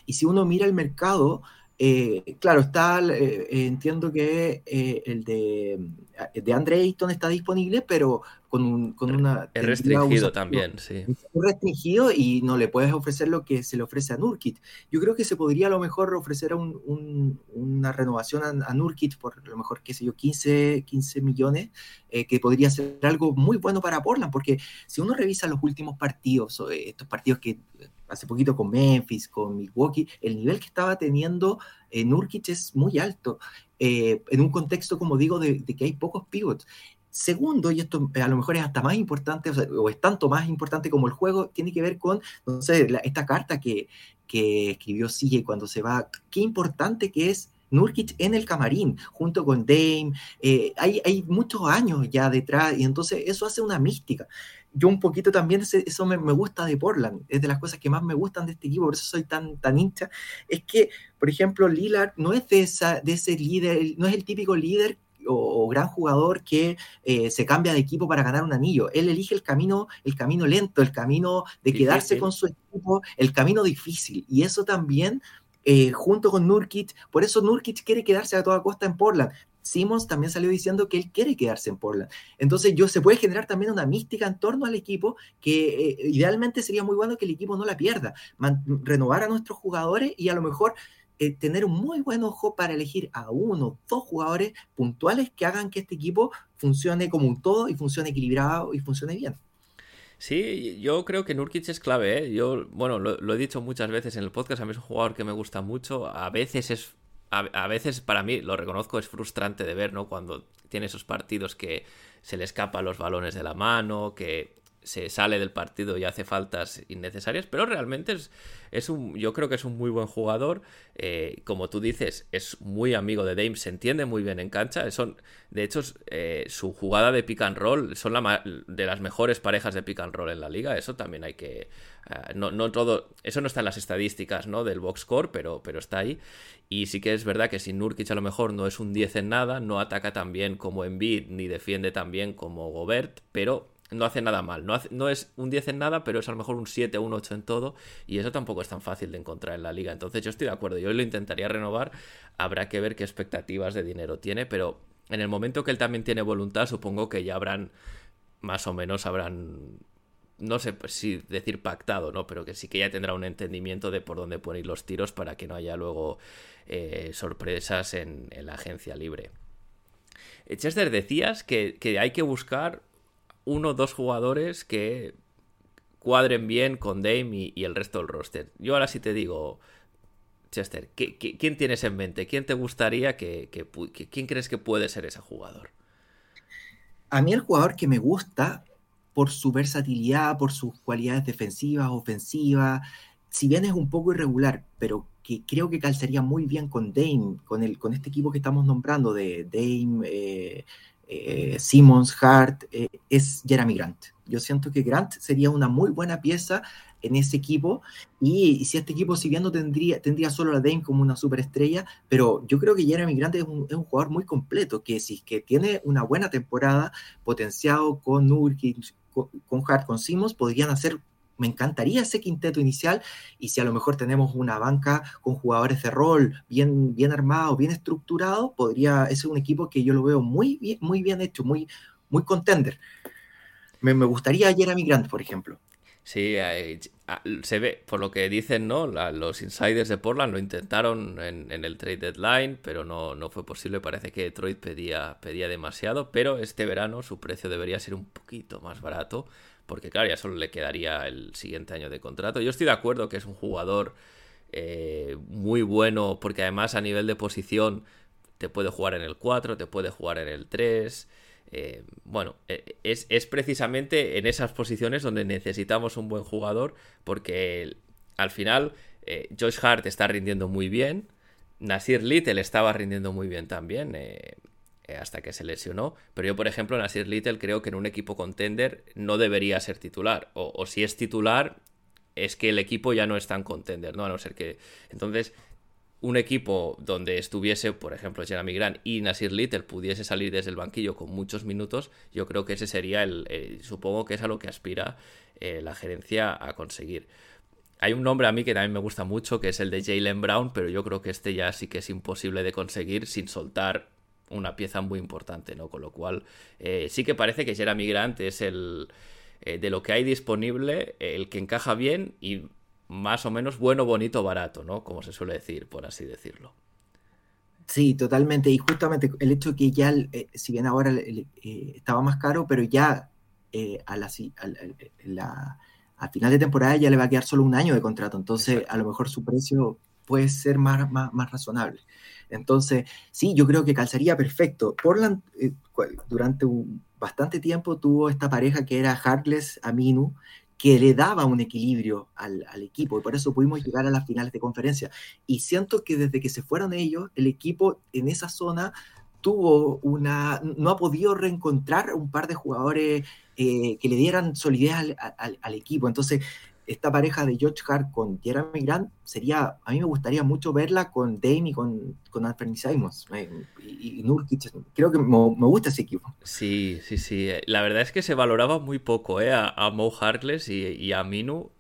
Y si uno mira el mercado, eh, claro, está, eh, entiendo que eh, el de, de Andre Ayton está disponible, pero con, con una... Es restringido también, sí. Es restringido y no le puedes ofrecer lo que se le ofrece a Nurkit. Yo creo que se podría a lo mejor ofrecer un, una renovación a, Nurkit por a lo mejor, qué sé yo, 15, 15 millones, que podría ser algo muy bueno para Portland, porque si uno revisa los últimos partidos, estos partidos que hace poquito con Memphis, con Milwaukee, el nivel que estaba teniendo eh, Nurkic es muy alto, eh, en un contexto, como digo, de, que hay pocos pivots. Segundo, y esto a lo mejor es hasta más importante, o, es tanto más importante como el juego, tiene que ver con, no sé, esta carta que, que escribió CJ cuando se va, qué importante que es Nurkic en el camarín, junto con Dame, eh, hay, hay, muchos años ya detrás, y entonces eso hace una mística yo un poquito también eso me, gusta de Portland, es de las cosas que más me gustan de este equipo, por eso soy tan, tan hincha, es que, por ejemplo, Lillard no es de, esa, de ese líder, no es el típico líder o, gran jugador que eh, se cambia de equipo para ganar un anillo. Él elige el camino, el camino lento, el camino de quedarse con su equipo, el camino difícil. Y eso también eh, junto con Nurkic. Por eso Nurkic quiere quedarse a toda costa en Portland. Simmons también salió diciendo que él quiere quedarse en Portland. Entonces, yo se puede generar también una mística en torno al equipo que eh, idealmente sería muy bueno que el equipo no la pierda, renovar a nuestros jugadores y a lo mejor eh, tener un muy buen ojo para elegir a uno, dos jugadores puntuales que hagan que este equipo funcione como un todo y funcione equilibrado y funcione bien. Sí, yo creo que Nurkic es clave. ¿eh? Yo, bueno, lo, he dicho muchas veces en el podcast. A mí es un jugador que me gusta mucho. A veces es. A, veces para mí, lo reconozco, es frustrante de ver, ¿no? Cuando tiene esos partidos que se le escapan los balones de la mano, que se sale del partido y hace faltas innecesarias, pero realmente es, es un, yo creo que es un muy buen jugador. Eh, como tú dices, es muy amigo de Dame, se entiende muy bien en cancha. Son, de hecho, eh, su jugada de pick and roll son la, de las mejores parejas de pick and roll en la liga. Eso también hay que. Eh, no, no, todo. Eso no está en las estadísticas ¿no? del box score, pero, pero está ahí. Y sí que es verdad que sin Nurkic a lo mejor no es un 10 en nada, no ataca tan bien como Embiid, ni defiende tan bien como Gobert, pero no hace nada mal. No, no, es un 10 en nada, pero es a lo mejor un 7 o un 8 en todo. Y eso tampoco es tan fácil de encontrar en la liga. Entonces yo estoy de acuerdo. Yo lo intentaría renovar. Habrá que ver qué expectativas de dinero tiene. Pero en el momento que él también tiene voluntad, supongo que ya habrán, más o menos habrán, no sé si decir pactado, ¿no? Pero que sí que ya tendrá un entendimiento de por dónde poner los tiros para que no haya luego eh, sorpresas en, la agencia libre. Chester, decías que hay que buscar uno o dos jugadores que cuadren bien con Dame y, el resto del roster. Yo ahora sí te digo, Chester, quién tienes en mente? ¿Quién te gustaría que, ¿Quién crees que puede ser ese jugador? A mí el jugador que me gusta por su versatilidad, por sus cualidades defensivas, ofensivas, si bien es un poco irregular, pero que creo que calzaría muy bien con Dame, con, el, con este equipo que estamos nombrando de Dame, eh, eh, Simmons, Hart, eh, es Jeremy Grant. Yo siento que Grant sería una muy buena pieza en ese equipo y, si este equipo si bien no tendría, tendría solo a Dame como una superestrella, pero yo creo que Jeremy Grant es un, jugador muy completo, que si que tiene una buena temporada potenciado con Nurkic, con, con Hart, con Simmons, podrían hacer me encantaría ese quinteto inicial y si a lo mejor tenemos una banca con jugadores de rol bien, bien armados, bien estructurados, podría, ese es un equipo que yo lo veo muy bien, muy bien hecho, muy, muy contender. Me, me gustaría Jeremy Grant, por ejemplo. Sí, ah, se ve, por lo que dicen, ¿no? los insiders de Portland lo intentaron en, el trade deadline, pero no, no, fue posible. Parece que Detroit pedía, pedía demasiado, pero este verano su precio debería ser un poquito más barato porque claro, ya solo le quedaría el siguiente año de contrato. Yo estoy de acuerdo que es un jugador eh, muy bueno, porque además a nivel de posición te puede jugar en el 4, te puede jugar en el 3. Eh, bueno, e, es, es, precisamente en esas posiciones donde necesitamos un buen jugador, porque al final eh, Josh Hart está rindiendo muy bien. Nasir Little estaba rindiendo muy bien también. Eh, hasta que se lesionó. Pero yo, por ejemplo, Nasir Little creo que en un equipo contender no debería ser titular. O, si es titular, es que el equipo ya no es tan contender, ¿no? A no ser que. Entonces, un equipo donde estuviese, por ejemplo, Jeremy Grant y Nasir Little pudiese salir desde el banquillo con muchos minutos, yo creo que ese sería el. Eh, supongo que es a lo que aspira eh, la gerencia a conseguir. Hay un nombre a mí que también me gusta mucho, que es el de Jalen Brown, pero yo creo que este ya sí que es imposible de conseguir sin soltar una pieza muy importante, ¿no? Con lo cual, eh, sí que parece que Jeremy Grant es el, eh, de lo que hay disponible, el que encaja bien y más o menos bueno, bonito, barato, ¿no? Como se suele decir, por así decirlo. Sí, totalmente. Y justamente el hecho que ya, eh, si bien ahora estaba más caro, pero ya a, la, a, final de temporada ya le va a quedar solo un año de contrato. Entonces, a lo mejor su precio puede ser más, más, más razonable. Entonces, sí, yo creo que calzaría perfecto. Portland eh, durante un, bastante tiempo tuvo esta pareja que era Harkless Aminu, que le daba un equilibrio al, equipo y por eso pudimos llegar a las finales de conferencia. Y siento que desde que se fueron ellos, el equipo en esa zona tuvo una, no ha podido reencontrar un par de jugadores eh, que le dieran solidez al, al, equipo. Entonces, esta pareja de George Hart con Jeremy Grant sería, a mí me gustaría mucho verla con Dame y con, con Anthony Simons eh, y, Nurkic. Creo que me, gusta ese equipo. Sí, sí, sí. La verdad es que se valoraba muy poco ¿eh? a, Mo Harkless y, a Minu.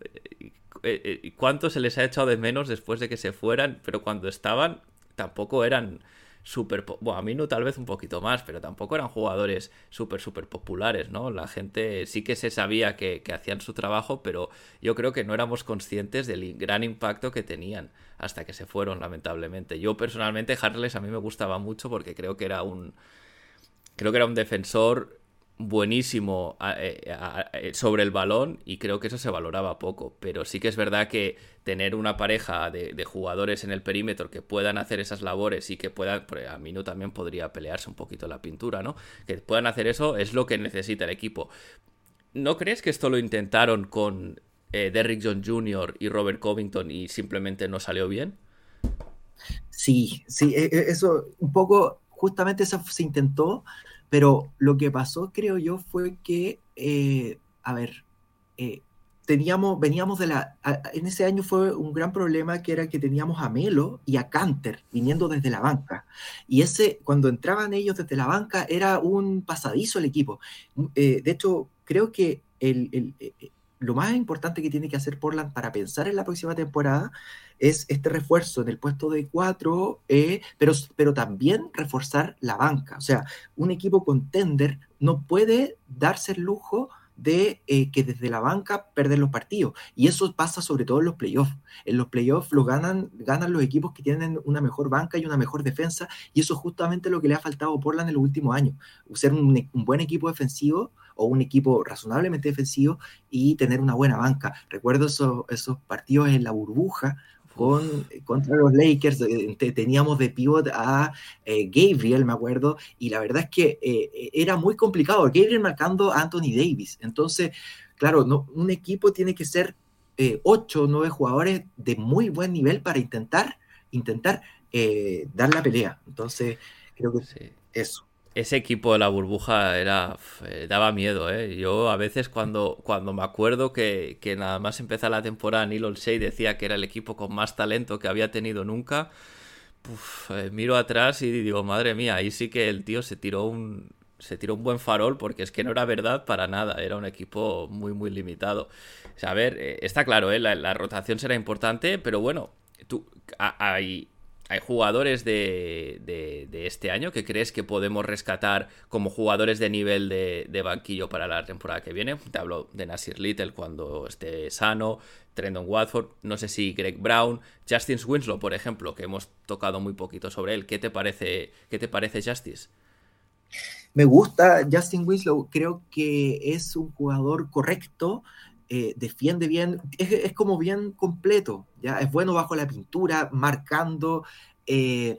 Eh, ¿Cuánto se les ha echado de menos después de que se fueran? Pero cuando estaban, tampoco eran súper... Bueno, a mí no tal vez un poquito más, pero tampoco eran jugadores súper, súper populares, ¿no? La gente sí que se sabía que, hacían su trabajo, pero yo creo que no éramos conscientes del gran impacto que tenían hasta que se fueron, lamentablemente. Yo personalmente, Harles a mí me gustaba mucho porque creo que era un... Creo que era un defensor buenísimo eh, eh, sobre el balón y creo que eso se valoraba poco. Pero sí que es verdad que tener una pareja de, jugadores en el perímetro que puedan hacer esas labores y que puedan, a mí no también podría pelearse un poquito la pintura, ¿no? Que puedan hacer eso es lo que necesita el equipo. ¿No crees que esto lo intentaron con eh, Derrick John Jr. y Robert Covington y simplemente no salió bien? Sí, sí, e, e, eso un poco, justamente eso se intentó, pero lo que pasó, creo yo, fue que, eh, a ver, eh, teníamos, veníamos de la, en ese año fue un gran problema que era que teníamos a Melo y a Canter viniendo desde la banca. Y ese, cuando entraban ellos desde la banca, era un pasadizo el equipo. Eh, de hecho, creo que el, lo más importante que tiene que hacer Portland para pensar en la próxima temporada es este refuerzo en el puesto de cuatro, eh, pero, pero también reforzar la banca. O sea, un equipo contender no puede darse el lujo de eh, que desde la banca perder los partidos. Y eso pasa sobre todo en los playoffs. En los playoffs lo ganan, ganan los equipos que tienen una mejor banca y una mejor defensa. Y eso es justamente lo que le ha faltado a Portland en los últimos años. Ser un, un buen equipo defensivo o un equipo razonablemente defensivo y tener una buena banca. Recuerdo esos, esos partidos en la burbuja con, contra los Lakers, eh, teníamos de pivot a eh, Gabriel, me acuerdo, y la verdad es que eh, era muy complicado, Gabriel marcando a Anthony Davis. Entonces, claro, no, un equipo tiene que ser ocho o nueve jugadores de muy buen nivel para intentar, intentar dar la pelea. Entonces, creo que sí. eso ese equipo de la burbuja era eh, daba miedo, ¿eh? Yo a veces cuando, cuando me acuerdo que, nada más empezar la temporada Neil Olsey decía que era el equipo con más talento que había tenido nunca, eh, miro atrás y digo, madre mía, ahí sí que el tío se tiró un se tiró un buen farol porque es que no era verdad para nada, era un equipo muy muy limitado. O sea, a ver, eh, está claro, la, la, rotación será importante, pero bueno, tú, hay, hay jugadores de, este año que crees que podemos rescatar como jugadores de nivel de, banquillo para la temporada que viene. Te hablo de Nasir Little cuando esté sano, Trendon Watford, no sé si Greg Brown, Justin Winslow, por ejemplo, que hemos tocado muy poquito sobre él. ¿Qué te parece, qué te parece Justice? Me gusta Justin Winslow, creo que es un jugador correcto, eh, defiende bien, es, como bien completo, ¿ya? Es bueno bajo la pintura, marcando. Eh,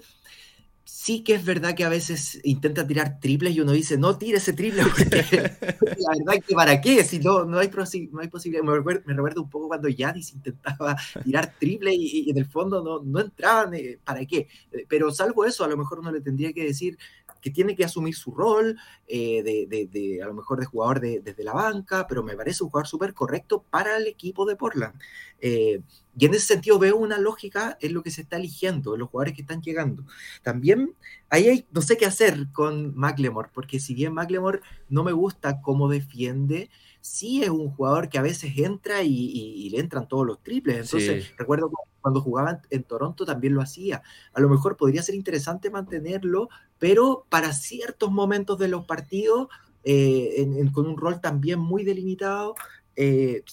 sí que es verdad que a veces intenta tirar triples y uno dice, no tire ese triple, (laughs) la verdad que para qué, si no, no, hay, no hay posibilidad. Me recuerdo, un poco cuando Yanis (laughs) intentaba tirar triple y, en el fondo no, no entraban, eh, ¿para qué? Pero salvo eso, a lo mejor uno le tendría que decir, que tiene que asumir su rol eh, de, a lo mejor de jugador desde la banca, pero me parece un jugador súper correcto para el equipo de Portland. Eh, y en ese sentido veo una lógica en lo que se está eligiendo, en los jugadores que están llegando. También ahí hay, no sé qué hacer con McLemore, porque si bien McLemore no me gusta cómo defiende, sí es un jugador que a veces entra y, le entran todos los triples. Entonces, recuerdo cuando jugaba en, Toronto también lo hacía. A lo mejor podría ser interesante mantenerlo, pero para ciertos momentos de los partidos, eh, con un rol también muy delimitado, eh,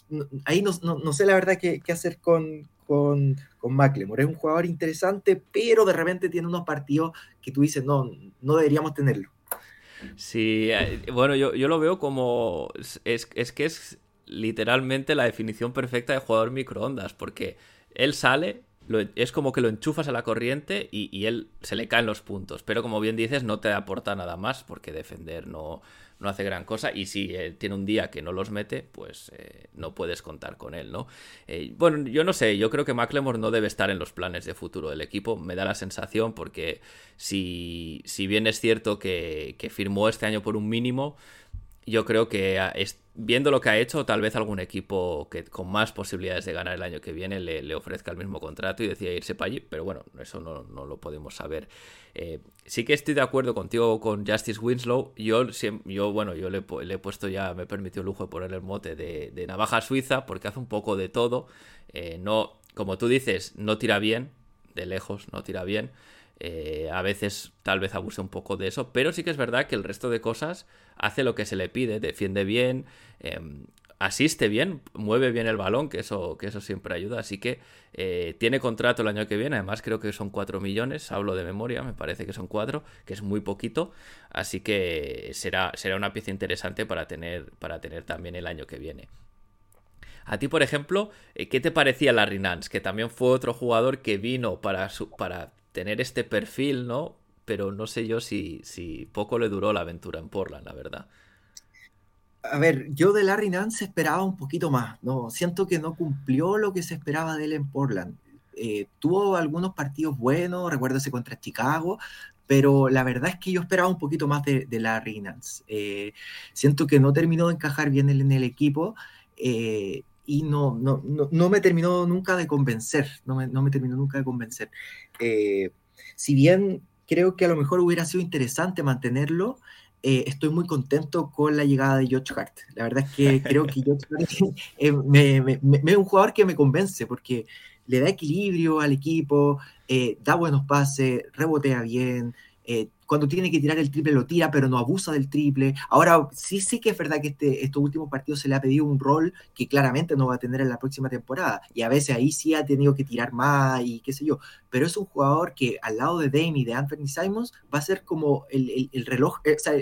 ahí no, sé la verdad qué, hacer con, con, con McLemore. Es un jugador interesante, pero de repente tiene unos partidos que tú dices, no, no deberíamos tenerlo. Sí, eh, bueno, yo, lo veo como. Es, es, que es literalmente la definición perfecta de jugador microondas, porque él sale, es como que lo enchufas a la corriente y, él se le caen los puntos. Pero como bien dices, no te aporta nada más, porque defender no, no hace gran cosa y si tiene un día que no los mete, pues eh, no puedes contar con él, ¿no? Eh, bueno, yo no sé, yo creo que McLemore no debe estar en los planes de futuro del equipo, me da la sensación porque si, si bien es cierto que firmó este año por un mínimo, yo creo que viendo lo que ha hecho, tal vez algún equipo que con más posibilidades de ganar el año que viene le, ofrezca el mismo contrato y decida irse para allí, pero bueno, eso no, lo podemos saber. Eh, sí que estoy de acuerdo contigo con Justice Winslow. Yo, yo bueno, yo le, he puesto ya, me he permitido el lujo de poner el mote de, navaja suiza porque hace un poco de todo. Eh, no, como tú dices, no tira bien, de lejos no tira bien. Eh, a veces tal vez abuse un poco de eso, pero sí que es verdad que el resto de cosas hace lo que se le pide, defiende bien, em, asiste bien, mueve bien el balón, que eso, que eso siempre ayuda. Así que eh, tiene contrato el año que viene, además creo que son 4 millones, hablo de memoria, me parece que son 4, que es muy poquito. Así que será, será una pieza interesante para tener, para tener también el año que viene. A ti, por ejemplo, eh, ¿qué te parecía Larry Nance? Que también fue otro jugador que vino para, para tener este perfil, ¿no? Pero no sé yo si, si poco le duró la aventura en Portland, la verdad. A ver, yo de Larry Nance esperaba un poquito más, ¿no? Siento que no cumplió lo que se esperaba de él en Portland. Eh, tuvo algunos partidos buenos, recuérdese contra Chicago, pero la verdad es que yo esperaba un poquito más de, Larry Nance. Eh, siento que no terminó de encajar bien en el equipo eh, y no, no, no, me terminó nunca de convencer, no me, no me terminó nunca de convencer. Si bien creo que a lo mejor hubiera sido interesante mantenerlo, eh, estoy muy contento con la llegada de George Hart. La verdad es que creo que George Hart (laughs) es un jugador que me convence porque le da equilibrio al equipo, eh, da buenos pases, rebotea bien, eh, cuando tiene que tirar el triple lo tira, pero no abusa del triple. Ahora, sí, sí que es verdad que este, estos últimos partidos se le ha pedido un rol que claramente no va a tener en la próxima temporada. Y a veces ahí sí ha tenido que tirar más y qué sé yo. Pero es un jugador que al lado de Dame y de Anthony Simons va a ser como el, reloj, eh, o sea,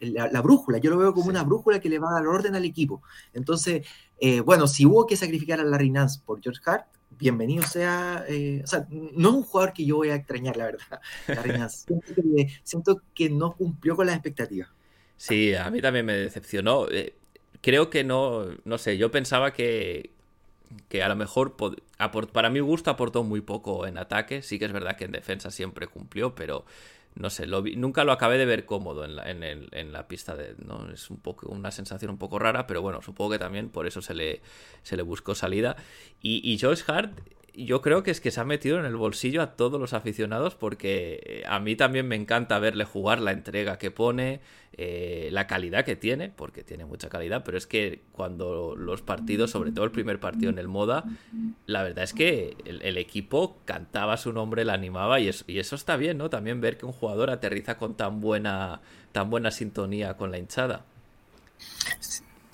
la, brújula. Yo lo veo como una brújula que le va a dar orden al equipo. Entonces, eh, bueno, si hubo que sacrificar a Larry Nance por George Hart, bienvenido sea. Eh, o sea, no es un jugador que yo voy a extrañar, la verdad. (laughs) siento, que, no cumplió con las expectativas. Sí, a mí también me decepcionó. Eh, creo que no, no sé, yo pensaba que, que a lo mejor para mi gusto aportó muy poco en ataque. Sí que es verdad que en defensa siempre cumplió, pero no sé, lo nunca lo acabé de ver cómodo en la, en, la pista. De, ¿no? Es un poco una sensación un poco rara, pero bueno, supongo que también por eso se le, se le buscó salida. Y, y Josh Hart yo creo que es que se ha metido en el bolsillo a todos los aficionados porque eh, a mí también me encanta verle jugar la entrega que pone, eh, la calidad que tiene, porque tiene mucha calidad, pero es que cuando los partidos, sobre todo el primer partido en el Moda, la verdad es que el, equipo cantaba su nombre, la animaba y, y eso está bien, ¿no? También ver que un jugador aterriza con tan buena, tan buena sintonía con la hinchada.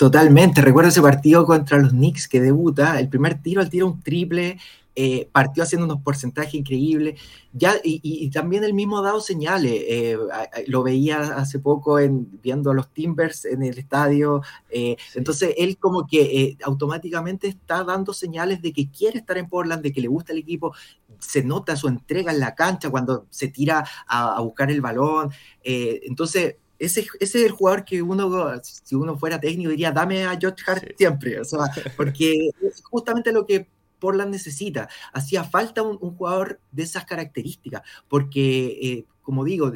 Totalmente, recuerdo ese partido contra los Knicks que debuta, el primer tiro, el tiro un triple, eh, partió haciendo unos porcentajes increíbles. Ya, y, también el mismo dado señales. Eh, lo veía hace poco en, viendo a los Timbers en el estadio. Eh, entonces, él como que automáticamente está dando señales de que quiere estar en Portland, de que le gusta el equipo. Se nota su entrega en la cancha cuando se tira a, buscar el balón. entonces, ese, ese, es el jugador que uno, si uno fuera técnico, diría, dame a George Hart siempre. O sea, porque es justamente lo que Portland necesita. Hacía falta un, jugador de esas características, porque, eh, como digo,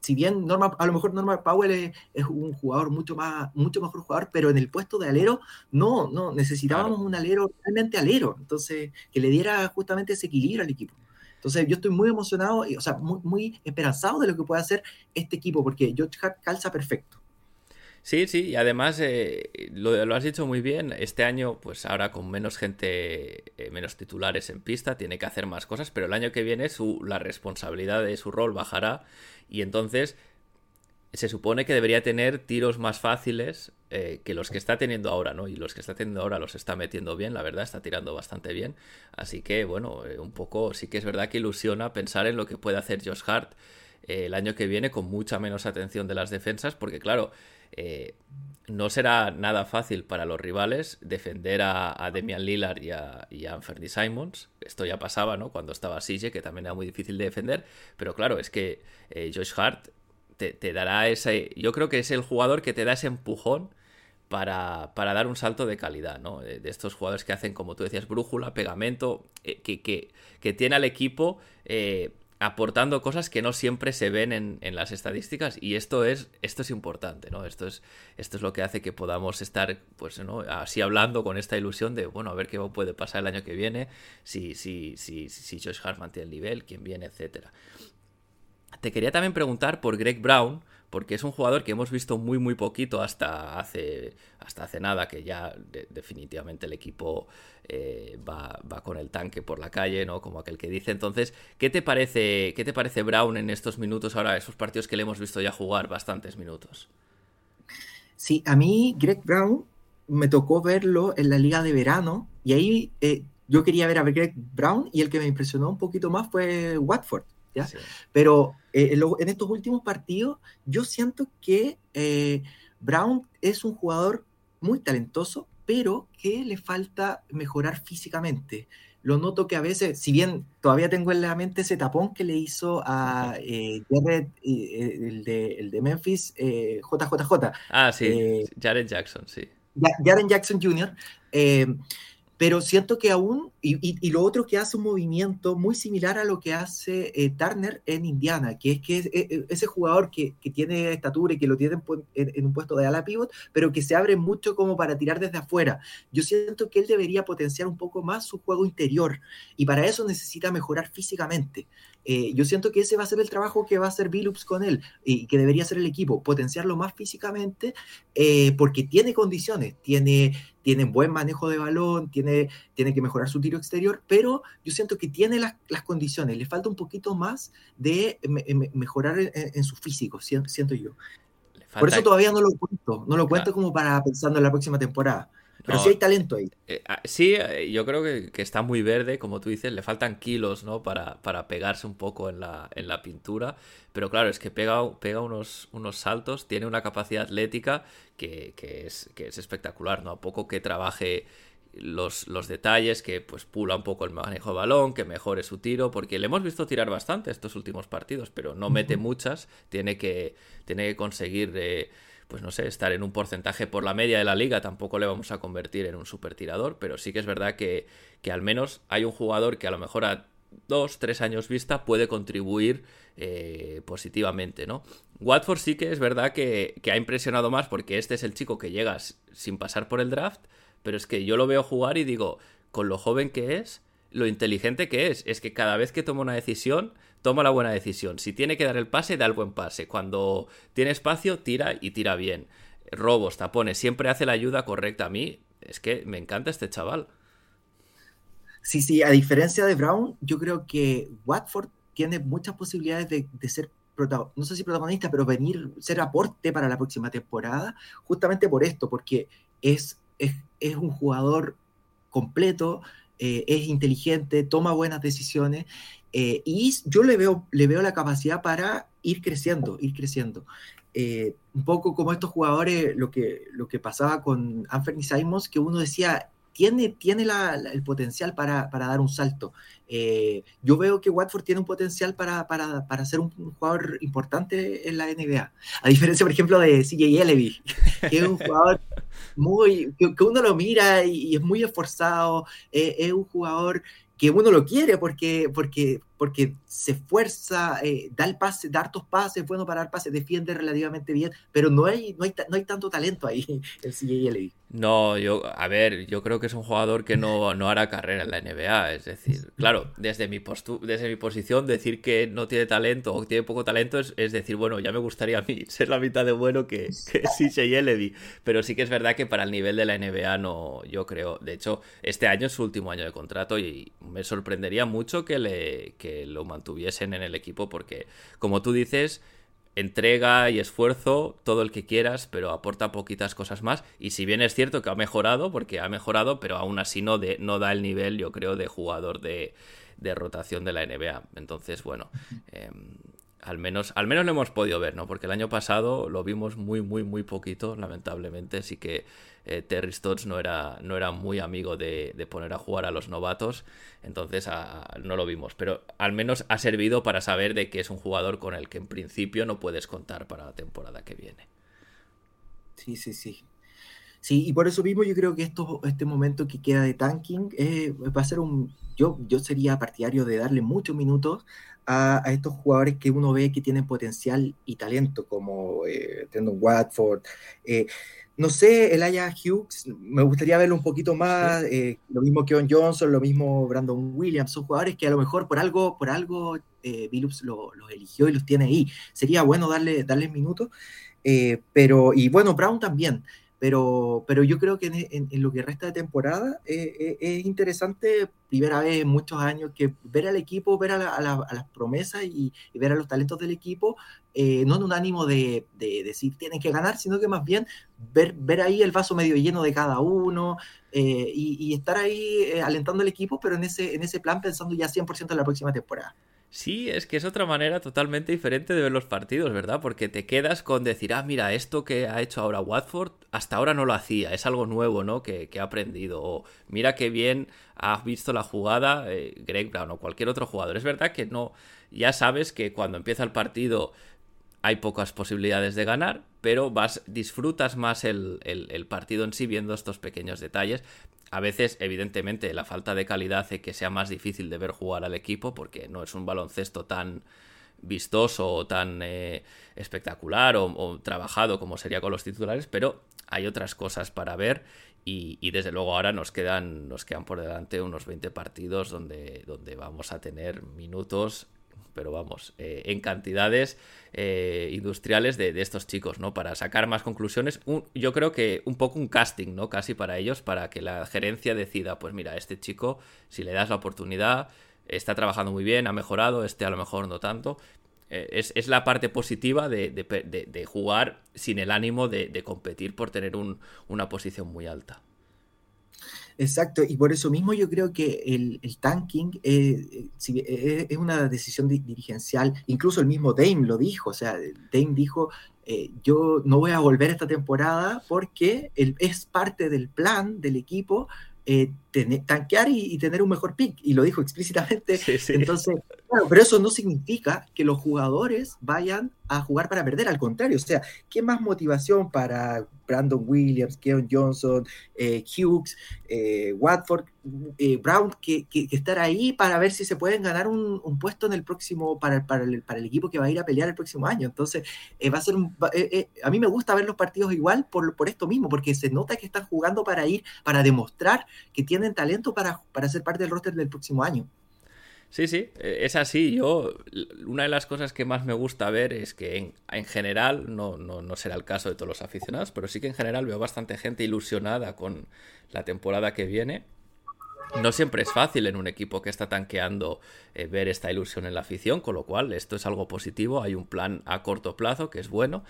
si bien Norma, a lo mejor Norman Powell es, un jugador mucho más, mucho mejor jugador, pero en el puesto de alero, no, no, necesitábamos un alero realmente alero, entonces, que le diera justamente ese equilibrio al equipo. Entonces, yo estoy muy emocionado, y, o sea, muy, muy esperanzado de lo que puede hacer este equipo, porque George Hart calza perfecto. Sí, sí, y además eh, lo, has dicho muy bien, este año pues ahora con menos gente, eh, menos titulares en pista, tiene que hacer más cosas, pero el año que viene su, la responsabilidad de su rol bajará y entonces se supone que debería tener tiros más fáciles eh, que los que está teniendo ahora, ¿no? Y los que está teniendo ahora los está metiendo bien, la verdad, está tirando bastante bien. Así que, bueno, un poco sí que es verdad que ilusiona pensar en lo que puede hacer Josh Hart el año que viene con mucha menos atención de las defensas, porque claro, eh, no será nada fácil para los rivales defender a, Demian Lillard y a, y Anthony Simons. Esto ya pasaba, ¿no? Cuando estaba Sige, que también era muy difícil de defender. Pero claro, es que eh, Josh Hart te, dará ese. Yo creo que es el jugador que te da ese empujón para, dar un salto de calidad, ¿no? De, estos jugadores que hacen, como tú decías, brújula, pegamento, eh, que, que, tiene al equipo aportando cosas que no siempre se ven en, las estadísticas y esto es, esto es importante, ¿no? Esto es, esto es lo que hace que podamos estar, pues. Así hablando con esta ilusión de, bueno, a ver qué puede pasar el año que viene, si, si, si, si Josh Hart mantiene el nivel, quién viene, etcétera. Te quería también preguntar por Greg Brown, porque es un jugador que hemos visto muy muy poquito hasta hace, hasta hace nada, que ya definitivamente el equipo eh, va, con el tanque por la calle, ¿no? Como aquel que dice. Entonces, ¿qué te parece, qué te parece Brown en estos minutos ahora, esos partidos que le hemos visto ya jugar bastantes minutos? Sí, a mí Greg Brown me tocó verlo en la liga de verano y ahí eh, yo quería ver a Greg Brown y el que me impresionó un poquito más fue Watford. Pero eh, en, estos últimos partidos yo siento que eh, Brown es un jugador muy talentoso, pero que le falta mejorar físicamente. Lo noto que a veces, si bien todavía tengo en la mente ese tapón que le hizo a eh, Jared, el, de, Memphis, JJJ. Ah, sí, Jared Jackson, sí. Jared Jackson Jr pero siento que aún, y, lo otro que hace un movimiento muy similar a lo que hace eh, Turner en Indiana, que es que es, e, e, ese jugador que, tiene estatura y que lo tiene en, un puesto de ala pivot, pero que se abre mucho como para tirar desde afuera. Yo siento que él debería potenciar un poco más su juego interior y para eso necesita mejorar físicamente. Eh, yo siento que ese va a ser el trabajo que va a hacer Billups con él y que debería hacer el equipo, potenciarlo más físicamente eh, porque tiene condiciones, tiene, tiene buen manejo de balón, tiene, tiene que mejorar su tiro exterior, pero yo siento que tiene las, condiciones, le falta un poquito más de mejorar en, su físico, siento yo. Por eso todavía no lo cuento, no lo cuento como para pensando en la próxima temporada. Pero sí hay talento ahí. Eh, ah, sí, eh, yo creo que, está muy verde, como tú dices, le faltan kilos, ¿no? Para, para pegarse un poco en la, en la pintura. Pero claro, es que pega, pega unos, unos saltos, tiene una capacidad atlética que, es, que es espectacular, ¿no? A poco que trabaje los, los, detalles, que pues pula un poco el manejo de balón, que mejore su tiro, porque le hemos visto tirar bastante estos últimos partidos, pero no mete muchas, tiene que, tiene que conseguir... Eh, pues no sé, estar en un porcentaje por la media de la liga, tampoco le vamos a convertir en un super tirador, pero sí que es verdad que, al menos hay un jugador que a lo mejor a dos, tres años vista puede contribuir eh, positivamente, ¿no? Watford sí que es verdad que, que, ha impresionado más porque este es el chico que llega sin pasar por el draft, pero es que yo lo veo jugar y digo, con lo joven que es, lo inteligente que es, es que cada vez que toma una decisión toma la buena decisión. Si tiene que dar el pase, da el buen pase. Cuando tiene espacio, tira y tira bien. Robos, tapones, siempre hace la ayuda correcta. A mí es que me encanta este chaval. Sí, sí, a diferencia de Brown, yo creo que Watford tiene muchas posibilidades de, ser no sé si protagonista, pero venir, ser aporte para la próxima temporada, justamente por esto, porque es, es, un jugador completo, eh, es inteligente, toma buenas decisiones eh, y yo le veo, le veo la capacidad para ir creciendo, ir creciendo. Eh, un poco como estos jugadores, lo que, lo que pasaba con Anthony Simons, que uno decía, tiene, tiene el potencial para, para, dar un salto. Eh, yo veo que Watford tiene un potencial para, para, para, ser un, jugador importante en la NBA. A diferencia, por ejemplo, de CJ Levy, que es un jugador (laughs) muy, que, uno lo mira y, es muy esforzado, es un jugador que uno lo quiere porque, porque, porque se esfuerza, eh, da el pase, da hartos pases, bueno para dar pases, defiende relativamente bien, pero no hay, no hay, no hay tanto talento ahí (laughs) en CJLB. No, yo, a ver, yo creo que es un jugador que no, no hará carrera en la NBA. Es decir, claro, desde mi, desde mi posición, decir que no tiene talento o tiene poco talento es, decir, bueno, ya me gustaría a mí (laughs) ser la mitad de bueno que, que (laughs) CJ Pero sí que es verdad que para el nivel de la NBA no, yo creo. De hecho, este año es su último año de contrato y me sorprendería mucho que, le, que lo mantuviesen en el equipo porque, como tú dices, entrega y esfuerzo, todo el que quieras, pero aporta poquitas cosas más. Y si bien es cierto que ha mejorado, porque ha mejorado, pero aún así no, de, no da el nivel, yo creo, de jugador de, de rotación de la NBA. Entonces, bueno, em, al menos, al menos lo hemos podido ver, ¿no? Porque el año pasado lo vimos muy, muy, muy poquito, lamentablemente. Así que eh, Terry Stotts no era, no era muy amigo de, poner a jugar a los novatos, entonces no lo vimos. Pero al menos ha servido para saber de que es un jugador con el que en principio no puedes contar para la temporada que viene. Sí, sí, sí. Sí, y por eso mismo yo creo que esto, este momento que queda de tanking eh, va a ser un... Yo, yo sería partidario de darle muchos minutos a, estos jugadores que uno ve que tienen potencial y talento, como eh, Watford. Eh, no sé, Elijah Hughes, me gustaría verlo un poquito más, eh, lo mismo que On Johnson, lo mismo Brandon Williams, son jugadores que a lo mejor por algo, por algo eh, Billups los eligió y los tiene ahí. Sería bueno darle, darle minutos, eh, pero, y bueno, Brown también. Pero, pero yo creo que en, lo que resta de temporada eh, eh, es interesante, primera vez en muchos años, que ver al equipo, ver a, las promesas y, ver a los talentos del equipo, eh, no en un ánimo de, decir tienen que ganar, sino que más bien ver, ver ahí el vaso medio lleno de cada uno y, y, estar ahí alentando al equipo, pero en ese, en ese plan pensando ya 100% en la próxima temporada. Sí, es que es otra manera totalmente diferente de ver los partidos, ¿verdad? Porque te quedas con decir, ah, mira, esto que ha hecho ahora Watford, hasta ahora no lo hacía, es algo nuevo, ¿no? Que, ha aprendido. O mira qué bien has visto la jugada eh, Greg Brown o cualquier otro jugador. Es verdad que no, ya sabes que cuando empieza el partido hay pocas posibilidades de ganar, pero vas, disfrutas más el, partido en sí viendo estos pequeños detalles. A veces, evidentemente, la falta de calidad hace que sea más difícil de ver jugar al equipo porque no es un baloncesto tan vistoso o tan eh, espectacular o, trabajado como sería con los titulares, pero hay otras cosas para ver y, desde luego ahora nos quedan, nos quedan por delante unos 20 partidos donde, donde vamos a tener minutos pero vamos, eh, en cantidades eh, industriales de, estos chicos, ¿no? Para sacar más conclusiones. yo creo que un poco un casting, ¿no? Casi para ellos, para que la gerencia decida, pues mira, este chico, si le das la oportunidad, está trabajando muy bien, ha mejorado, este a lo mejor no tanto. Eh, es, la parte positiva de, jugar sin el ánimo de, competir por tener una posición muy alta. Exacto, y por eso mismo yo creo que el, tanking eh, eh, eh, es una decisión dirigencial, incluso el mismo Dame lo dijo, o sea, Dame dijo, yo no voy a volver esta temporada porque es parte del plan del equipo tanquear y, tener un mejor pick, y lo dijo explícitamente. Entonces, claro, pero eso no significa que los jugadores vayan a jugar para perder, al contrario, o sea, ¿qué más motivación para Brandon Williams, Keon Johnson, eh, Hughes, eh, Watford, eh, Brown, que, estar ahí para ver si se pueden ganar un, puesto en el próximo, para, para, el, equipo que va a ir a pelear el próximo año? Entonces, va a ser, a mí me gusta ver los partidos igual por, por esto mismo, porque se nota que están jugando para ir, para demostrar que tienen talento para, para ser parte del roster del próximo año. Sí, sí, e, es así. Yo, una de las cosas que más me gusta ver es que en, general, no, no, será el caso de todos los aficionados, pero sí que en general veo bastante gente ilusionada con la temporada que viene. No siempre es fácil en un equipo que está tanqueando eh, ver esta ilusión en la afición, con lo cual esto es algo positivo. Hay un plan a corto plazo que es bueno.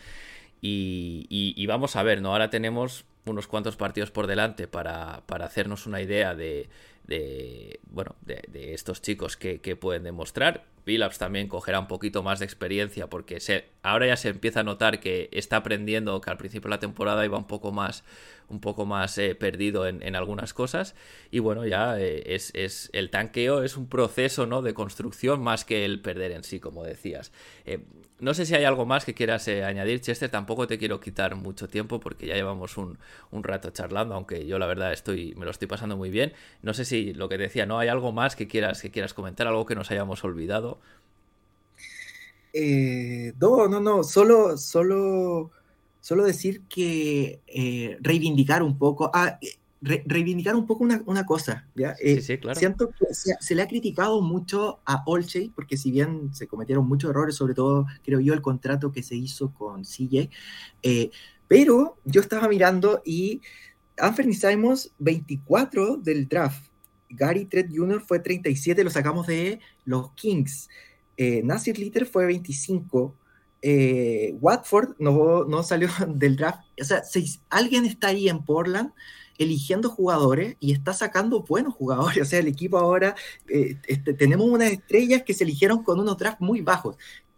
Y, y vamos a ver, ¿no? Ahora tenemos unos cuantos partidos por delante para, para hacernos una idea de, de bueno de, estos chicos que, que, pueden demostrar. Billups también cogerá un poquito más de experiencia porque se, ahora ya se empieza a notar que está aprendiendo que al principio de la temporada iba un poco más un poco más eh, perdido en, algunas cosas y bueno ya eh, es, es, el tanqueo es un proceso no de construcción más que el perder en sí como decías eh, no sé si hay algo más que quieras añadir, Chester. Tampoco te quiero quitar mucho tiempo porque ya llevamos un, rato charlando, aunque yo la verdad estoy, me lo estoy pasando muy bien. No sé si lo que decía, ¿no? ¿Hay algo más que quieras, que quieras comentar? ¿Algo que nos hayamos olvidado? Eh, no, no, no. Solo, solo, solo decir que eh, reivindicar un poco. Ah, reivindicar un poco una, cosa. ¿ya? Sí, sí, claro. Siento que se, le ha criticado mucho a Olshay, porque si bien se cometieron muchos errores, sobre todo, creo yo, el contrato que se hizo con CJ, eh, pero yo estaba mirando y Anthony Simons, 24 del draft. Gary Trent Jr. fue 37, lo sacamos de los Kings. Eh, Nasir Litter fue 25. Eh, Watford no, no, salió (laughs) del draft. O sea, si alguien está ahí en Portland eligiendo jugadores y está sacando buenos jugadores. O sea, el equipo ahora, eh, este, tenemos unas estrellas que se eligieron con unos drafts muy bajos.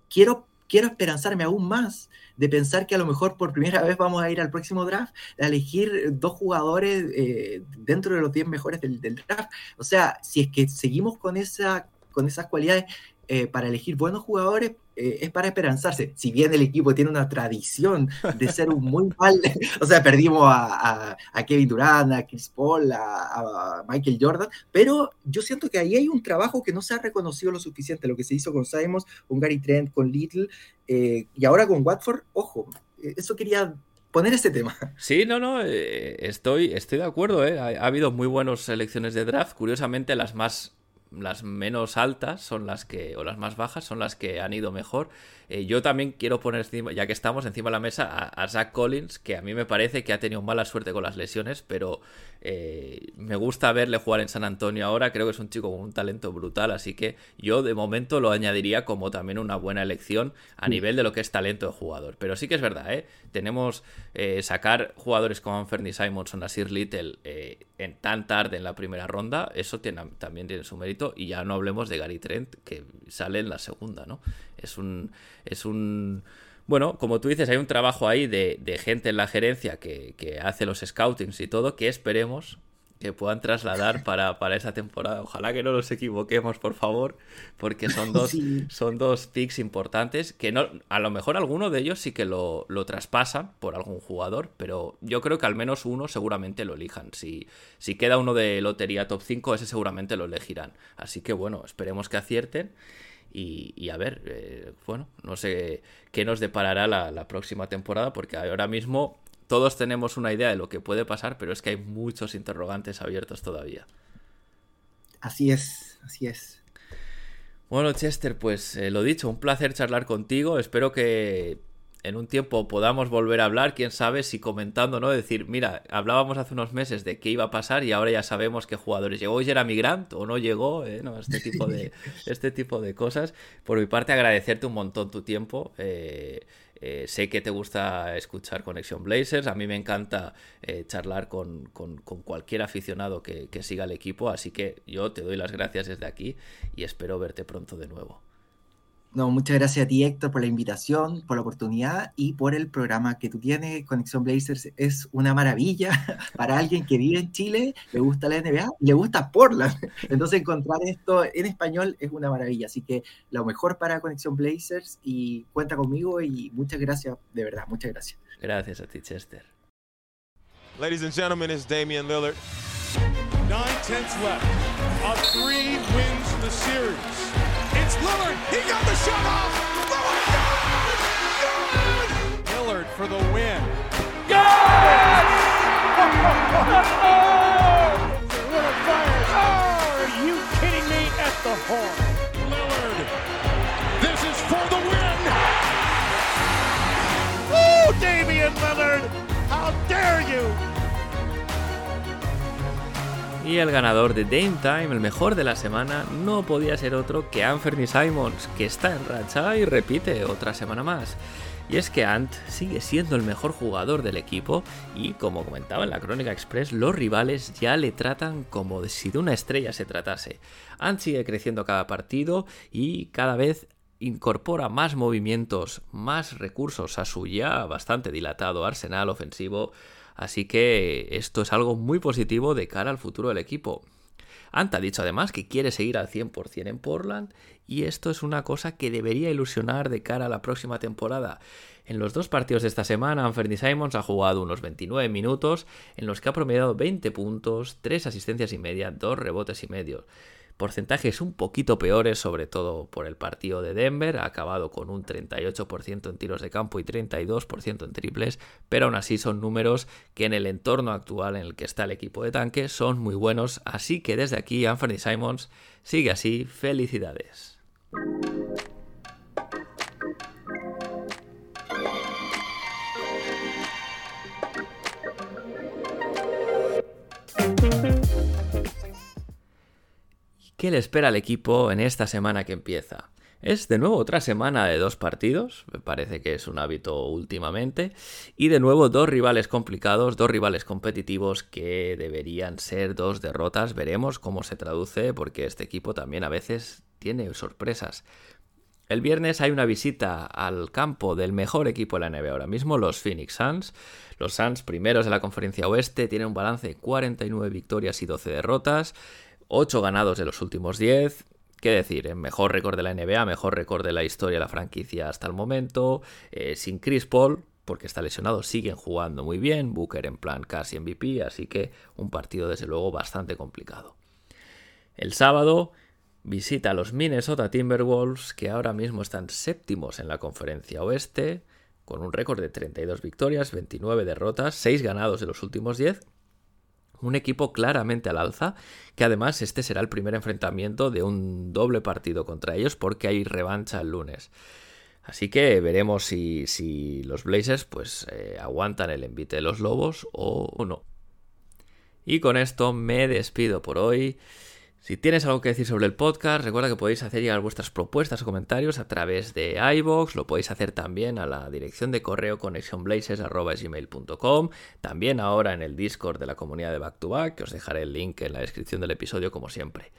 Quiero, quiero esperanzarme aún más de pensar que a lo mejor por primera vez vamos a ir al próximo draft a elegir dos jugadores eh, dentro de los 10 mejores del, draft. O sea, si es que seguimos con, esa, con esas cualidades eh, para elegir buenos jugadores, eh, es para esperanzarse. Si bien el equipo tiene una tradición de ser un muy mal, (laughs) o sea, perdimos a, Kevin Durant, a Chris Paul, a, Michael Jordan, pero yo siento que ahí hay un trabajo que no se ha reconocido lo suficiente, lo que se hizo con Simons, con Gary Trent, con Little, eh, y ahora con Watford, ojo, eh, eso quería poner ese tema. Sí, no, no, estoy, estoy de acuerdo. Ha, ha, habido muy buenas selecciones de draft. Curiosamente, las más las menos altas son las que, o las más bajas son las que han ido mejor. Eh, yo también quiero poner encima, ya que estamos encima de la mesa, a, Zach Collins, que a mí me parece que ha tenido mala suerte con las lesiones, pero eh, me gusta verle jugar en San Antonio ahora. Creo que es un chico con un talento brutal, así que yo de momento lo añadiría como también una buena elección a nivel de lo que es talento de jugador. Pero sí que es verdad, ¿eh? tenemos sacar jugadores como Fernie Simonson, a Sir Little en tan tarde en la primera ronda, eso tiene, también tiene su mérito. Y ya no hablemos de Gary Trent, que sale en la segunda, ¿no? Es un. Es un. Bueno, como tú dices, hay un trabajo ahí de, gente en la gerencia que, que, hace los scoutings y todo, que esperemos que puedan trasladar (laughs) para, para, esa temporada. Ojalá que no nos equivoquemos, por favor, porque son dos, son dos picks importantes que no, a lo mejor alguno de ellos sí que lo, lo, traspasan por algún jugador, pero yo creo que al menos uno seguramente lo elijan. Si, si queda uno de lotería top 5, ese seguramente lo elegirán. Así que bueno, esperemos que acierten. Y, a ver, eh, bueno, no sé qué nos deparará la, la próxima temporada, porque ahora mismo todos tenemos una idea de lo que puede pasar, pero es que hay muchos interrogantes abiertos todavía. Así es, así es. Bueno, Chester, pues eh, lo dicho, un placer charlar contigo. Espero que en un tiempo podamos volver a hablar, quién sabe si comentando, ¿no? Decir, mira, hablábamos hace unos meses de qué iba a pasar y ahora ya sabemos qué jugadores llegó Jeremy Grant o no llegó, ¿eh? ¿no? Este tipo de, (laughs) este tipo de cosas. Por mi parte, agradecerte un montón tu tiempo. Eh, eh, sé que te gusta escuchar Conexión Blazers, a mí me encanta eh, charlar con, cualquier aficionado que, que siga el equipo, así que yo te doy las gracias desde aquí y espero verte pronto de nuevo. No, muchas gracias a ti, Héctor, por la invitación, por la oportunidad y por el programa que tú tienes. Conexión Blazers es una maravilla (laughs) para alguien que vive en Chile, le gusta la NBA, le gusta Portland. (laughs) Entonces, encontrar esto en español es una maravilla. Así que lo mejor para Conexión Blazers y cuenta conmigo y muchas gracias, de verdad, muchas gracias. Gracias a ti, Chester. Ladies and gentlemen, it's Damian Lillard. Nine tenths left. A three wins the series. It's Lillard. He got the shot off. Lillard. Lillard for the win. Yes! Lillard fires. (laughs) Oh, are you kidding me? At the horn. Lillard. This is for the win. Woo, Damian Lillard. How dare you? Y el ganador de Dame Time, el mejor de la semana, no podía ser otro que Anthony Simons, que está en racha y repite otra semana más. Y es que Ant sigue siendo el mejor jugador del equipo y, como comentaba en la Crónica Express, los rivales ya le tratan como si de una estrella se tratase. Ant sigue creciendo cada partido y cada vez incorpora más movimientos, más recursos a su ya bastante dilatado arsenal ofensivo Así que esto es algo muy positivo de cara al futuro del equipo. Ant ha dicho además que quiere seguir al 100% en Portland y esto es una cosa que debería ilusionar de cara a la próxima temporada. En los dos partidos de esta semana, Anthony Simons ha jugado unos 29 minutos en los que ha promediado 20 puntos, 3 asistencias y media, 2 rebotes y medio porcentajes un poquito peores, sobre todo por el partido de Denver, ha acabado con un 38% en tiros de campo y 32% en triples, pero aún así son números que en el entorno actual en el que está el equipo de tanque son muy buenos, así que desde aquí Anthony Simons sigue así, felicidades. ¿Qué le espera al equipo en esta semana que empieza? Es de nuevo otra semana de dos partidos, me parece que es un hábito últimamente, y de nuevo dos rivales complicados, dos rivales competitivos que deberían ser dos derrotas, veremos cómo se traduce porque este equipo también a veces tiene sorpresas. El viernes hay una visita al campo del mejor equipo de la NBA ahora mismo, los Phoenix Suns. Los Suns, primeros de la conferencia oeste, tienen un balance de 49 victorias y 12 derrotas. 8 ganados de los últimos 10, ¿Qué decir? Mejor récord de la NBA, mejor récord de la historia de la franquicia hasta el momento. sin Chris Paul, porque está lesionado, siguen jugando muy bien. Booker en plan casi MVP, así que un partido desde luego bastante complicado. El sábado visita a los Minnesota Timberwolves, que ahora mismo están séptimos en la conferencia oeste, con un récord de 32 victorias, 29 derrotas, 6 ganados de los últimos 10. Un equipo claramente al alza, que además este será el primer enfrentamiento de un doble partido contra ellos porque hay revancha el lunes. Así que veremos si, los Blazers pues, eh, aguantan el envite de los Lobos o no. Y con esto me despido por hoy. Si tienes algo que decir sobre el podcast, recuerda que podéis hacer llegar vuestras propuestas o comentarios a través de iVoox, lo podéis hacer también a la dirección de correo connectionblazers.gmail.com, también ahora en el Discord de la comunidad de Back to Back, que os dejaré el link en la descripción del episodio como siempre.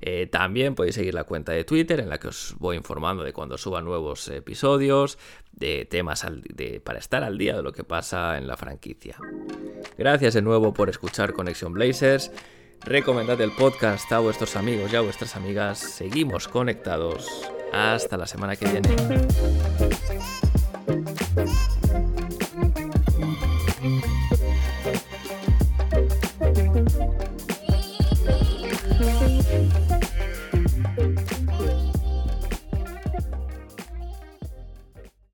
Eh, también podéis seguir la cuenta de Twitter en la que os voy informando de cuando suba nuevos episodios, de temas para estar al día de lo que pasa en la franquicia. Gracias de nuevo por escuchar Conexión Blazers. Recomendad el podcast a vuestros amigos y a vuestras amigas. Seguimos conectados. Hasta la semana que viene.